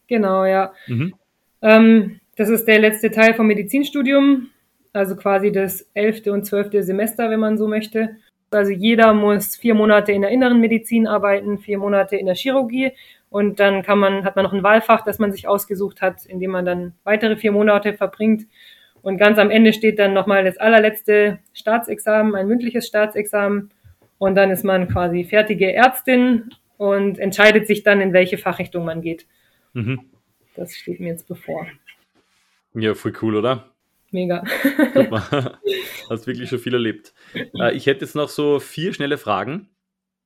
Genau, ja. Mhm. Ähm, das ist der letzte Teil vom Medizinstudium also quasi das elfte und zwölfte Semester, wenn man so möchte. Also jeder muss vier Monate in der inneren Medizin arbeiten, vier Monate in der Chirurgie und dann kann man, hat man noch ein Wahlfach, das man sich ausgesucht hat, in dem man dann weitere vier Monate verbringt. Und ganz am Ende steht dann nochmal das allerletzte Staatsexamen, ein mündliches Staatsexamen. Und dann ist man quasi fertige Ärztin und entscheidet sich dann, in welche Fachrichtung man geht. Mhm. Das steht mir jetzt bevor. Ja, voll cool, oder? Mega. Super. *laughs* Hast wirklich schon viel erlebt. Äh, ich hätte jetzt noch so vier schnelle Fragen.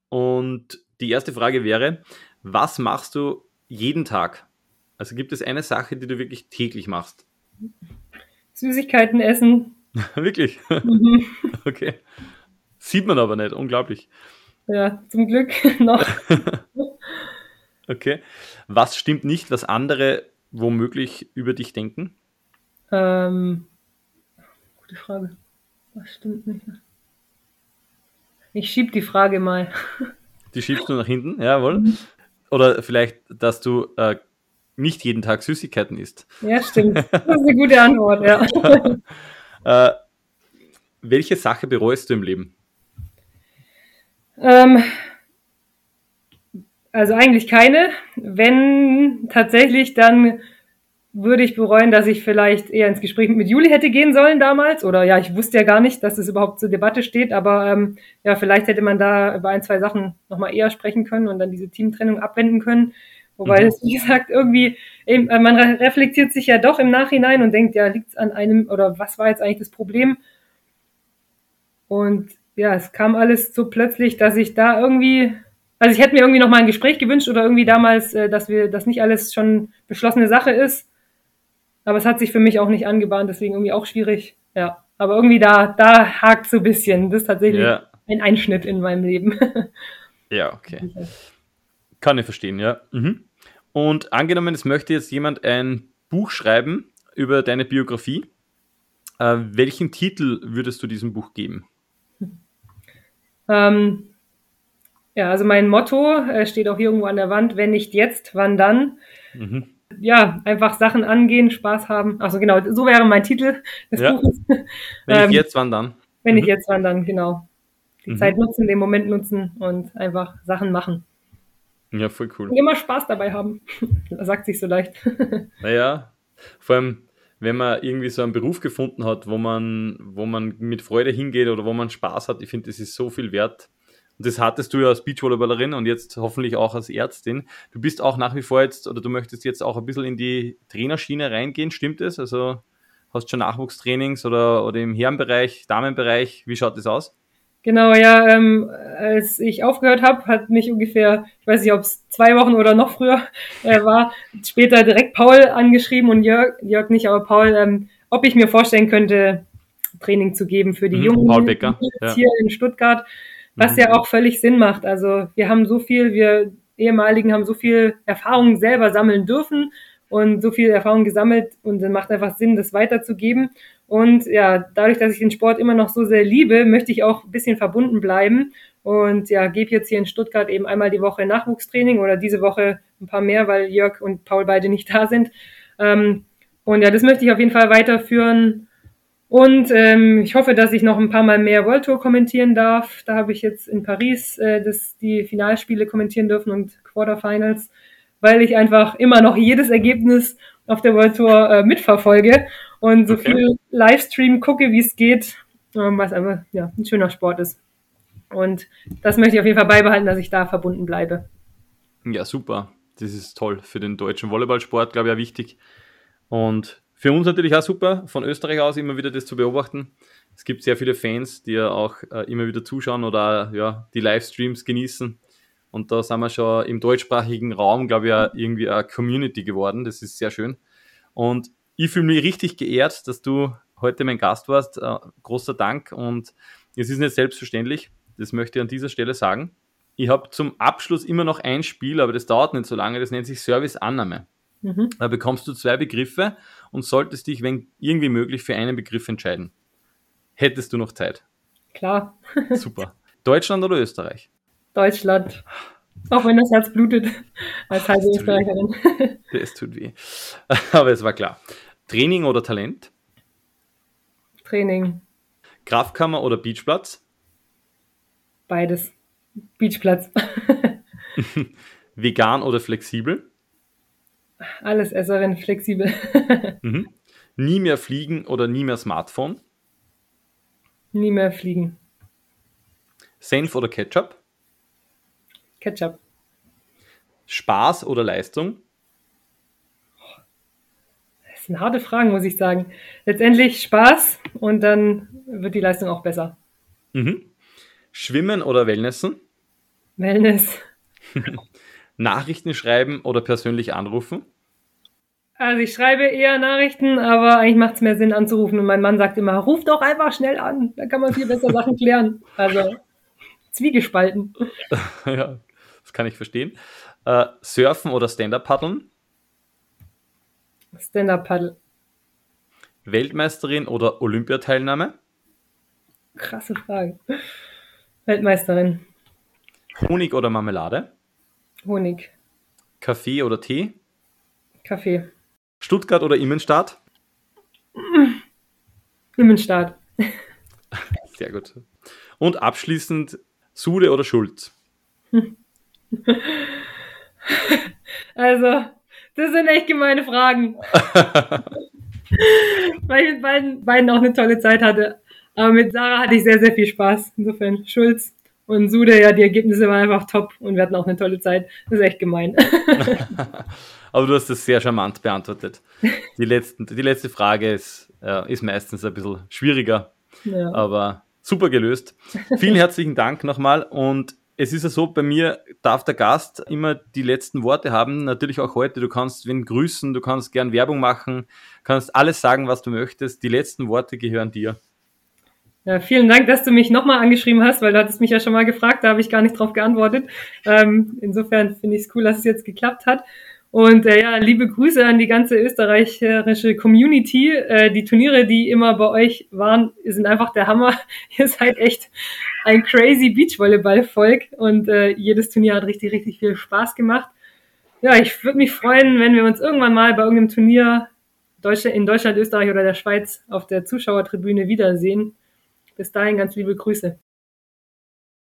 Und die erste Frage wäre, was machst du jeden Tag? Also gibt es eine Sache, die du wirklich täglich machst? Süßigkeiten essen. *laughs* wirklich? Mhm. *laughs* Okay. Sieht man aber nicht, unglaublich. Ja, zum Glück noch. okay. Was stimmt nicht, was andere womöglich über dich denken? Ähm, gute Frage. Was stimmt nicht? Ich schieb die Frage mal. Die schiebst du nach hinten, jawohl. Oder vielleicht, dass du äh, nicht jeden Tag Süßigkeiten isst. Ja, stimmt. Das ist eine gute Antwort, ja. *laughs* äh, welche Sache bereust du im Leben? Ähm, also eigentlich keine. Wenn tatsächlich dann würde ich bereuen, dass ich vielleicht eher ins Gespräch mit Juli hätte gehen sollen damals. Oder ja, ich wusste ja gar nicht, dass es überhaupt zur Debatte steht, aber ähm, ja, vielleicht hätte man da über ein, zwei Sachen nochmal eher sprechen können und dann diese Teamtrennung abwenden können. Wobei mhm. es, wie gesagt, irgendwie, eben, äh, man reflektiert sich ja doch im Nachhinein und denkt, ja, liegt es an einem, oder was war jetzt eigentlich das Problem? Und ja, es kam alles so plötzlich, dass ich da irgendwie, also ich hätte mir irgendwie nochmal ein Gespräch gewünscht oder irgendwie damals, äh, dass wir, dass nicht alles schon beschlossene Sache ist aber es hat sich für mich auch nicht angebahnt, deswegen irgendwie auch schwierig. Ja, aber irgendwie da, da hakt so ein bisschen. Das ist tatsächlich ja. ein Einschnitt in meinem Leben. *laughs* ja, okay. Kann ich verstehen, ja. Mhm. Und angenommen, es möchte jetzt jemand ein Buch schreiben über deine Biografie. Äh, welchen Titel würdest du diesem Buch geben? Ähm, ja, also mein Motto äh, steht auch hier irgendwo an der Wand, wenn nicht jetzt, wann dann? Mhm ja, einfach Sachen angehen, Spaß haben. Also genau, so wäre mein Titel des ja. Buches. Wenn ich ähm, jetzt wandern. Wenn mhm. ich jetzt wandern, genau. Die mhm. Zeit nutzen, den Moment nutzen und einfach Sachen machen. Ja, voll cool. Und immer Spaß dabei haben. das *laughs* sagt sich so leicht. *laughs* naja, vor allem, wenn man irgendwie so einen Beruf gefunden hat, wo man, wo man mit Freude hingeht oder wo man Spaß hat, ich finde, das ist so viel wert das hattest du ja als Beachvolleyballerin und jetzt hoffentlich auch als Ärztin. Du bist auch nach wie vor jetzt oder du möchtest jetzt auch ein bisschen in die Trainerschiene reingehen, stimmt es? Also Hast du schon Nachwuchstrainings oder, oder im Herrenbereich, Damenbereich? Wie schaut das aus? Genau, ja, ähm, als ich aufgehört habe, hat mich ungefähr, ich weiß nicht, ob es zwei Wochen oder noch früher *laughs* äh, war, später direkt Paul angeschrieben und Jörg, Jörg nicht, aber Paul, ähm, ob ich mir vorstellen könnte, Training zu geben für die mhm, Jungen Paul Becker, ja. hier in Stuttgart, was ja auch völlig Sinn macht. Also wir haben so viel, wir ehemaligen haben so viel Erfahrung selber sammeln dürfen und so viel Erfahrung gesammelt und es macht einfach Sinn, das weiterzugeben. Und ja, dadurch, dass ich den Sport immer noch so sehr liebe, möchte ich auch ein bisschen verbunden bleiben und ja, gebe jetzt hier in Stuttgart eben einmal die Woche Nachwuchstraining oder diese Woche ein paar mehr, weil Jörg und Paul beide nicht da sind. Ähm, und ja, das möchte ich auf jeden Fall weiterführen. Und ähm, ich hoffe, dass ich noch ein paar Mal mehr World Tour kommentieren darf. Da habe ich jetzt in Paris äh, das, die Finalspiele kommentieren dürfen und Quarterfinals, weil ich einfach immer noch jedes Ergebnis auf der World Tour äh, mitverfolge und so okay. viel Livestream gucke, wie es geht, ähm, was einfach ja, ein schöner Sport ist. Und das möchte ich auf jeden Fall beibehalten, dass ich da verbunden bleibe. Ja, super. Das ist toll für den deutschen Volleyballsport, glaube ich, auch wichtig. Und für uns natürlich auch super, von Österreich aus immer wieder das zu beobachten. Es gibt sehr viele Fans, die ja auch äh, immer wieder zuschauen oder ja, die Livestreams genießen. Und da sind wir schon im deutschsprachigen Raum, glaube ich, auch irgendwie eine Community geworden. Das ist sehr schön. Und ich fühle mich richtig geehrt, dass du heute mein Gast warst. Äh, großer Dank und es ist nicht selbstverständlich, das möchte ich an dieser Stelle sagen. Ich habe zum Abschluss immer noch ein Spiel, aber das dauert nicht so lange, das nennt sich Service-Annahme. Mhm. Da bekommst du zwei Begriffe und solltest dich, wenn irgendwie möglich, für einen Begriff entscheiden. Hättest du noch Zeit? Klar. *laughs* Super. Deutschland oder Österreich? Deutschland. Auch wenn das Herz blutet, als halbe Österreicherin. *laughs* Das tut weh. *laughs* Aber es war klar. Training oder Talent? Training. Kraftkammer oder Beachplatz? Beides. Beachplatz. Vegan oder flexibel? Alles Esserin, flexibel. *laughs* mhm. Nie mehr fliegen oder nie mehr Smartphone? Nie mehr fliegen. Senf oder Ketchup? Ketchup. Spaß oder Leistung? Das sind harte Fragen, muss ich sagen. Letztendlich Spaß und dann wird die Leistung auch besser. Mhm. Schwimmen oder Wellnessen? Wellness. *laughs* Nachrichten schreiben oder persönlich anrufen? Also ich schreibe eher Nachrichten, aber eigentlich macht es mehr Sinn anzurufen. Und mein Mann sagt immer, ruf doch einfach schnell an, da kann man viel besser Sachen klären. Also zwiegespalten. *laughs* ja, das kann ich verstehen. Äh, Surfen oder Stand-Up-Paddeln? Stand-Up-Paddle. Weltmeisterin oder Olympiateilnahme? Krasse Frage. Weltmeisterin. Honig oder Marmelade? Honig. Kaffee oder Tee? Kaffee. Stuttgart oder Immenstadt? *clears throat* Immenstadt. *laughs* Sehr gut. Und abschließend Sude oder Schulz? *laughs* Also, das sind echt gemeine Fragen. *laughs* Weil ich mit beiden, beiden auch eine tolle Zeit hatte. Aber mit Sarah hatte ich sehr, sehr viel Spaß. Insofern Schulz und Sude, ja, die Ergebnisse waren einfach top und wir hatten auch eine tolle Zeit. Das ist echt gemein. *laughs* *laughs* Aber du hast das sehr charmant beantwortet. Die, letzten, die letzte Frage ist, äh, ist meistens ein bisschen schwieriger, ja. aber super gelöst. Vielen *laughs* herzlichen Dank nochmal und es ist ja so, bei mir darf der Gast immer die letzten Worte haben, natürlich auch heute. Du kannst wen grüßen, du kannst gern Werbung machen, kannst alles sagen, was du möchtest. Die letzten Worte gehören dir. Ja, vielen Dank, dass du mich nochmal angeschrieben hast, weil du hattest mich ja schon mal gefragt, da habe ich gar nicht drauf geantwortet. Ähm, insofern finde ich es cool, dass es jetzt geklappt hat. Und äh, ja, liebe Grüße an die ganze österreichische Community. Äh, die Turniere, die immer bei euch waren, sind einfach der Hammer. *laughs* Ihr seid echt ein crazy Beachvolleyball-Volk und äh, jedes Turnier hat richtig, richtig viel Spaß gemacht. Ja, ich würde mich freuen, wenn wir uns irgendwann mal bei irgendeinem Turnier in Deutschland, Österreich oder der Schweiz auf der Zuschauertribüne wiedersehen. Bis dahin ganz liebe Grüße.